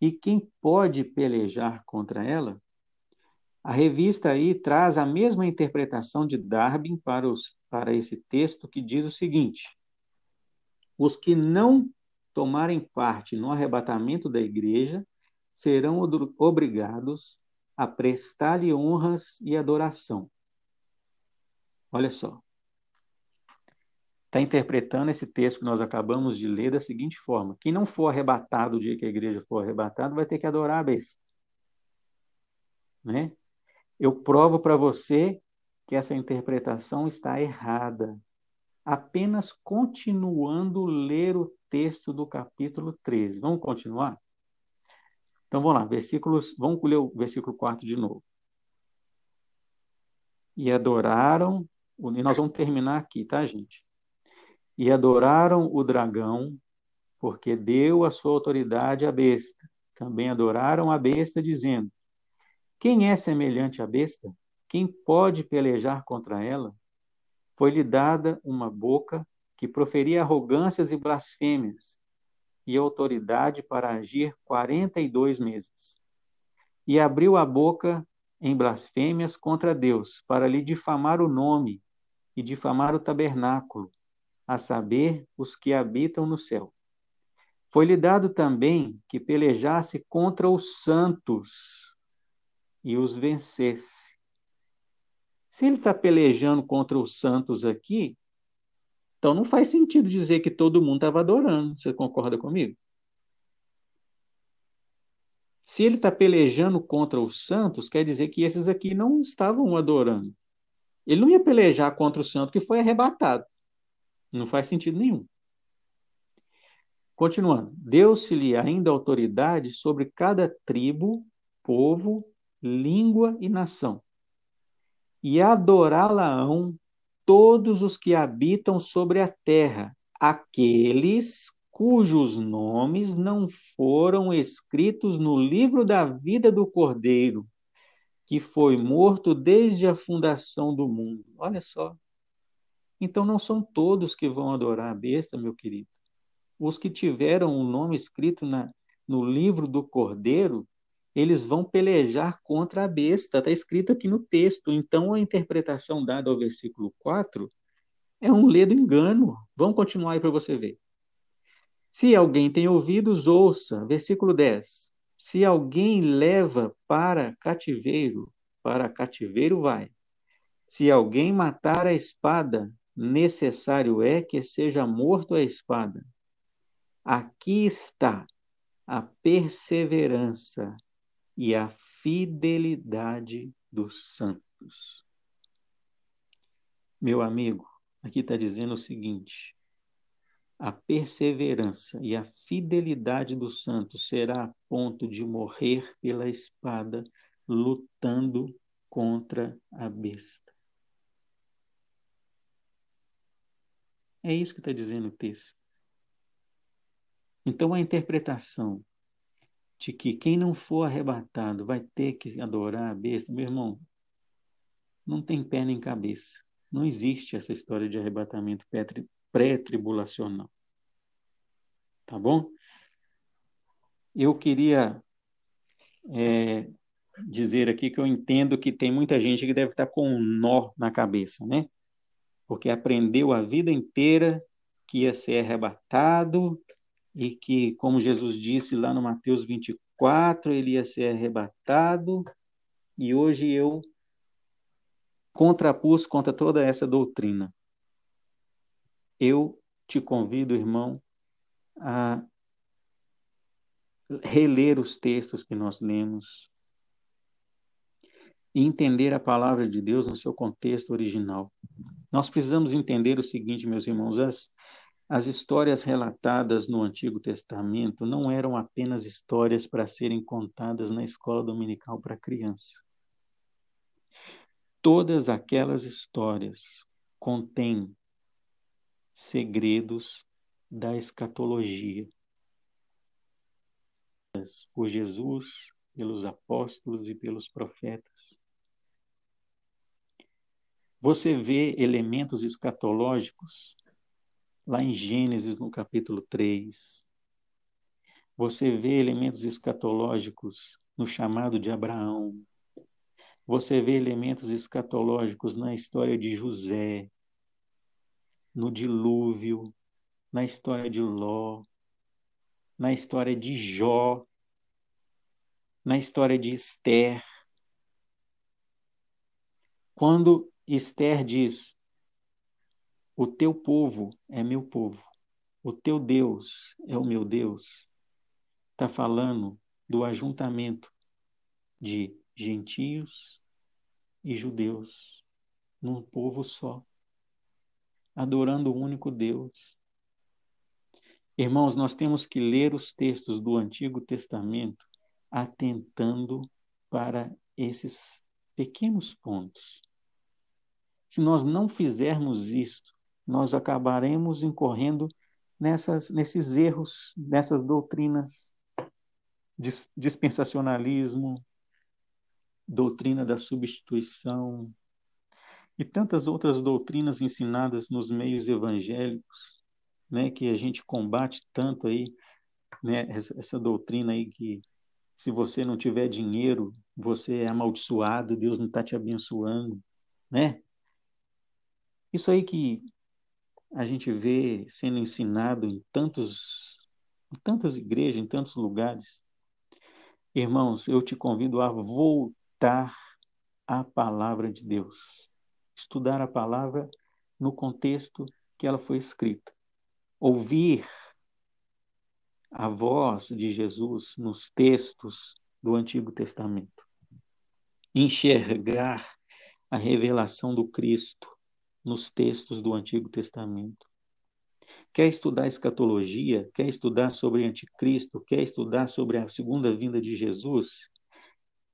E quem pode pelejar contra ela? A revista aí traz a mesma interpretação de Darwin para, os, para esse texto, que diz o seguinte: Os que não tomarem parte no arrebatamento da igreja serão obrigados a prestar-lhe honras e adoração. Olha só. Está interpretando esse texto que nós acabamos de ler da seguinte forma: quem não for arrebatado o dia que a igreja for arrebatada vai ter que adorar a besta. Né? Eu provo para você que essa interpretação está errada. Apenas continuando ler o texto do capítulo 13. Vamos continuar? Então vamos lá, versículos, vamos ler o versículo 4 de novo. E adoraram, e nós vamos terminar aqui, tá, gente? E adoraram o dragão, porque deu a sua autoridade à besta. Também adoraram a besta, dizendo: Quem é semelhante à besta? Quem pode pelejar contra ela? Foi-lhe dada uma boca que proferia arrogâncias e blasfêmias, e autoridade para agir quarenta e dois meses. E abriu a boca em blasfêmias contra Deus, para lhe difamar o nome e difamar o tabernáculo, a saber, os que habitam no céu. Foi-lhe dado também que pelejasse contra os santos e os vencesse. Se ele está pelejando contra os santos aqui, então não faz sentido dizer que todo mundo estava adorando. Você concorda comigo? Se ele está pelejando contra os santos, quer dizer que esses aqui não estavam adorando. Ele não ia pelejar contra o santo que foi arrebatado. Não faz sentido nenhum. Continuando, deu-se-lhe ainda autoridade sobre cada tribo, povo, língua e nação e adorá-la-ão todos os que habitam sobre a terra, aqueles cujos nomes não foram escritos no livro da vida do Cordeiro, que foi morto desde a fundação do mundo. Olha só. Então não são todos que vão adorar a besta, meu querido. Os que tiveram o nome escrito na, no livro do Cordeiro eles vão pelejar contra a besta. Está escrito aqui no texto. Então, a interpretação dada ao versículo 4 é um ledo engano. Vamos continuar aí para você ver. Se alguém tem ouvidos, ouça. Versículo 10. Se alguém leva para cativeiro, para cativeiro vai. Se alguém matar a espada, necessário é que seja morto a espada. Aqui está a perseverança e a fidelidade dos santos. Meu amigo, aqui está dizendo o seguinte: a perseverança e a fidelidade dos santos será a ponto de morrer pela espada, lutando contra a besta. É isso que está dizendo o texto. Então, a interpretação de que quem não for arrebatado vai ter que adorar a besta, meu irmão, não tem pé nem cabeça. Não existe essa história de arrebatamento pré-tribulacional. Tá bom? Eu queria é, dizer aqui que eu entendo que tem muita gente que deve estar com um nó na cabeça, né? Porque aprendeu a vida inteira que ia ser arrebatado, e que, como Jesus disse lá no Mateus 24, ele ia ser arrebatado, e hoje eu contrapus contra toda essa doutrina. Eu te convido, irmão, a reler os textos que nós lemos e entender a palavra de Deus no seu contexto original. Nós precisamos entender o seguinte, meus irmãos, as, as histórias relatadas no Antigo Testamento não eram apenas histórias para serem contadas na escola dominical para criança. Todas aquelas histórias contêm segredos da escatologia. Por Jesus, pelos apóstolos e pelos profetas. Você vê elementos escatológicos lá em Gênesis, no capítulo 3. Você vê elementos escatológicos no chamado de Abraão. Você vê elementos escatológicos na história de José, no dilúvio, na história de Ló, na história de Jó, na história de Esther, Quando Esther diz: O teu povo é meu povo, o teu Deus é o meu Deus, está falando do ajuntamento de gentios e judeus num povo só, adorando o único Deus. Irmãos, nós temos que ler os textos do Antigo Testamento atentando para esses pequenos pontos. Se nós não fizermos isto, nós acabaremos incorrendo nessas, nesses erros, nessas doutrinas, dispensacionalismo, doutrina da substituição e tantas outras doutrinas ensinadas nos meios evangélicos, né, que a gente combate tanto aí, né, essa, essa doutrina aí que se você não tiver dinheiro, você é amaldiçoado, Deus não está te abençoando, né? Isso aí que a gente vê sendo ensinado em tantos, em tantas igrejas, em tantos lugares. Irmãos, eu te convido a voltar à palavra de Deus. Estudar a palavra no contexto que ela foi escrita. Ouvir a voz de Jesus nos textos do Antigo Testamento. Enxergar a revelação do Cristo nos textos do Antigo Testamento. Quer estudar escatologia, quer estudar sobre anticristo, quer estudar sobre a segunda vinda de Jesus,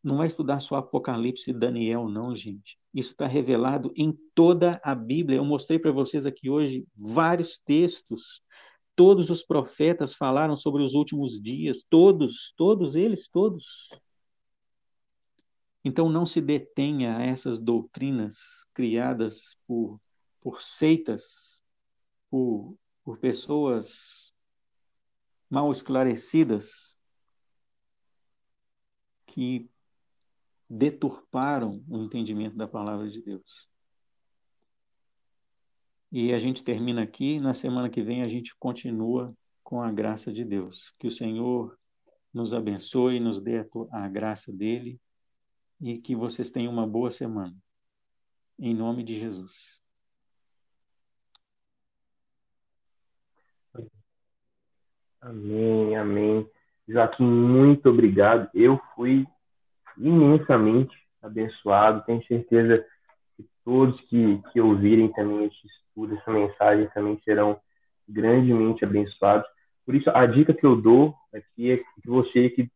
não vai estudar só Apocalipse e Daniel, não, gente. Isso está revelado em toda a Bíblia. Eu mostrei para vocês aqui hoje vários textos Todos os profetas falaram sobre os últimos dias, todos, todos eles, todos. Então não se detenha a essas doutrinas criadas por, por seitas, por, por pessoas mal esclarecidas que deturparam o entendimento da palavra de Deus. E a gente termina aqui. Na semana que vem a gente continua com a graça de Deus. Que o Senhor nos abençoe, nos dê a, graça dele e que vocês tenham uma boa semana. Em nome de Jesus. Amém, amém. Joaquim, muito obrigado. Eu fui imensamente abençoado. Tenho certeza que todos que, que ouvirem também este por essa mensagem também serão grandemente abençoados. Por isso, a dica que eu dou aqui é que você que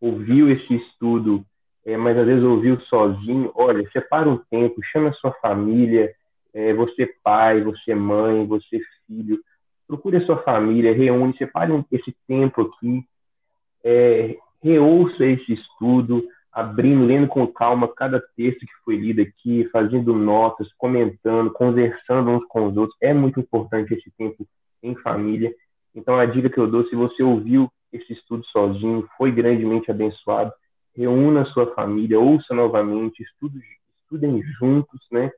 ouviu esse estudo, é, mas às vezes ouviu sozinho, olha, separa um tempo, chama a sua família, é, você pai, você mãe, você filho, procure a sua família, reúne, separe esse tempo aqui, é, reouça esse estudo, abrindo, lendo com calma cada texto que foi lido aqui, fazendo notas, comentando, conversando uns com os outros. É muito importante esse tempo em família. Então, a dica que eu dou, se você ouviu esse estudo sozinho, foi grandemente abençoado, reúna sua família, ouça novamente, estude, estudem juntos, né?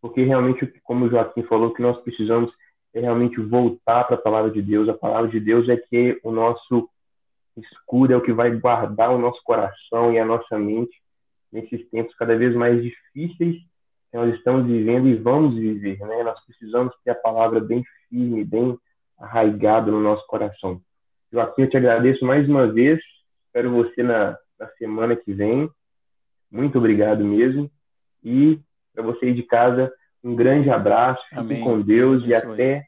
Porque realmente, como o Joaquim falou, que nós precisamos é realmente voltar para a palavra de Deus. A palavra de Deus é que o nosso escuro é o que vai guardar o nosso coração e a nossa mente nesses tempos cada vez mais difíceis que nós estamos vivendo e vamos viver, né? Nós precisamos ter a palavra bem firme, bem arraigada no nosso coração. Joaquim, eu te agradeço mais uma vez. Espero você na, na semana que vem. Muito obrigado mesmo. E para você aí de casa, um grande abraço. Fique com Deus e até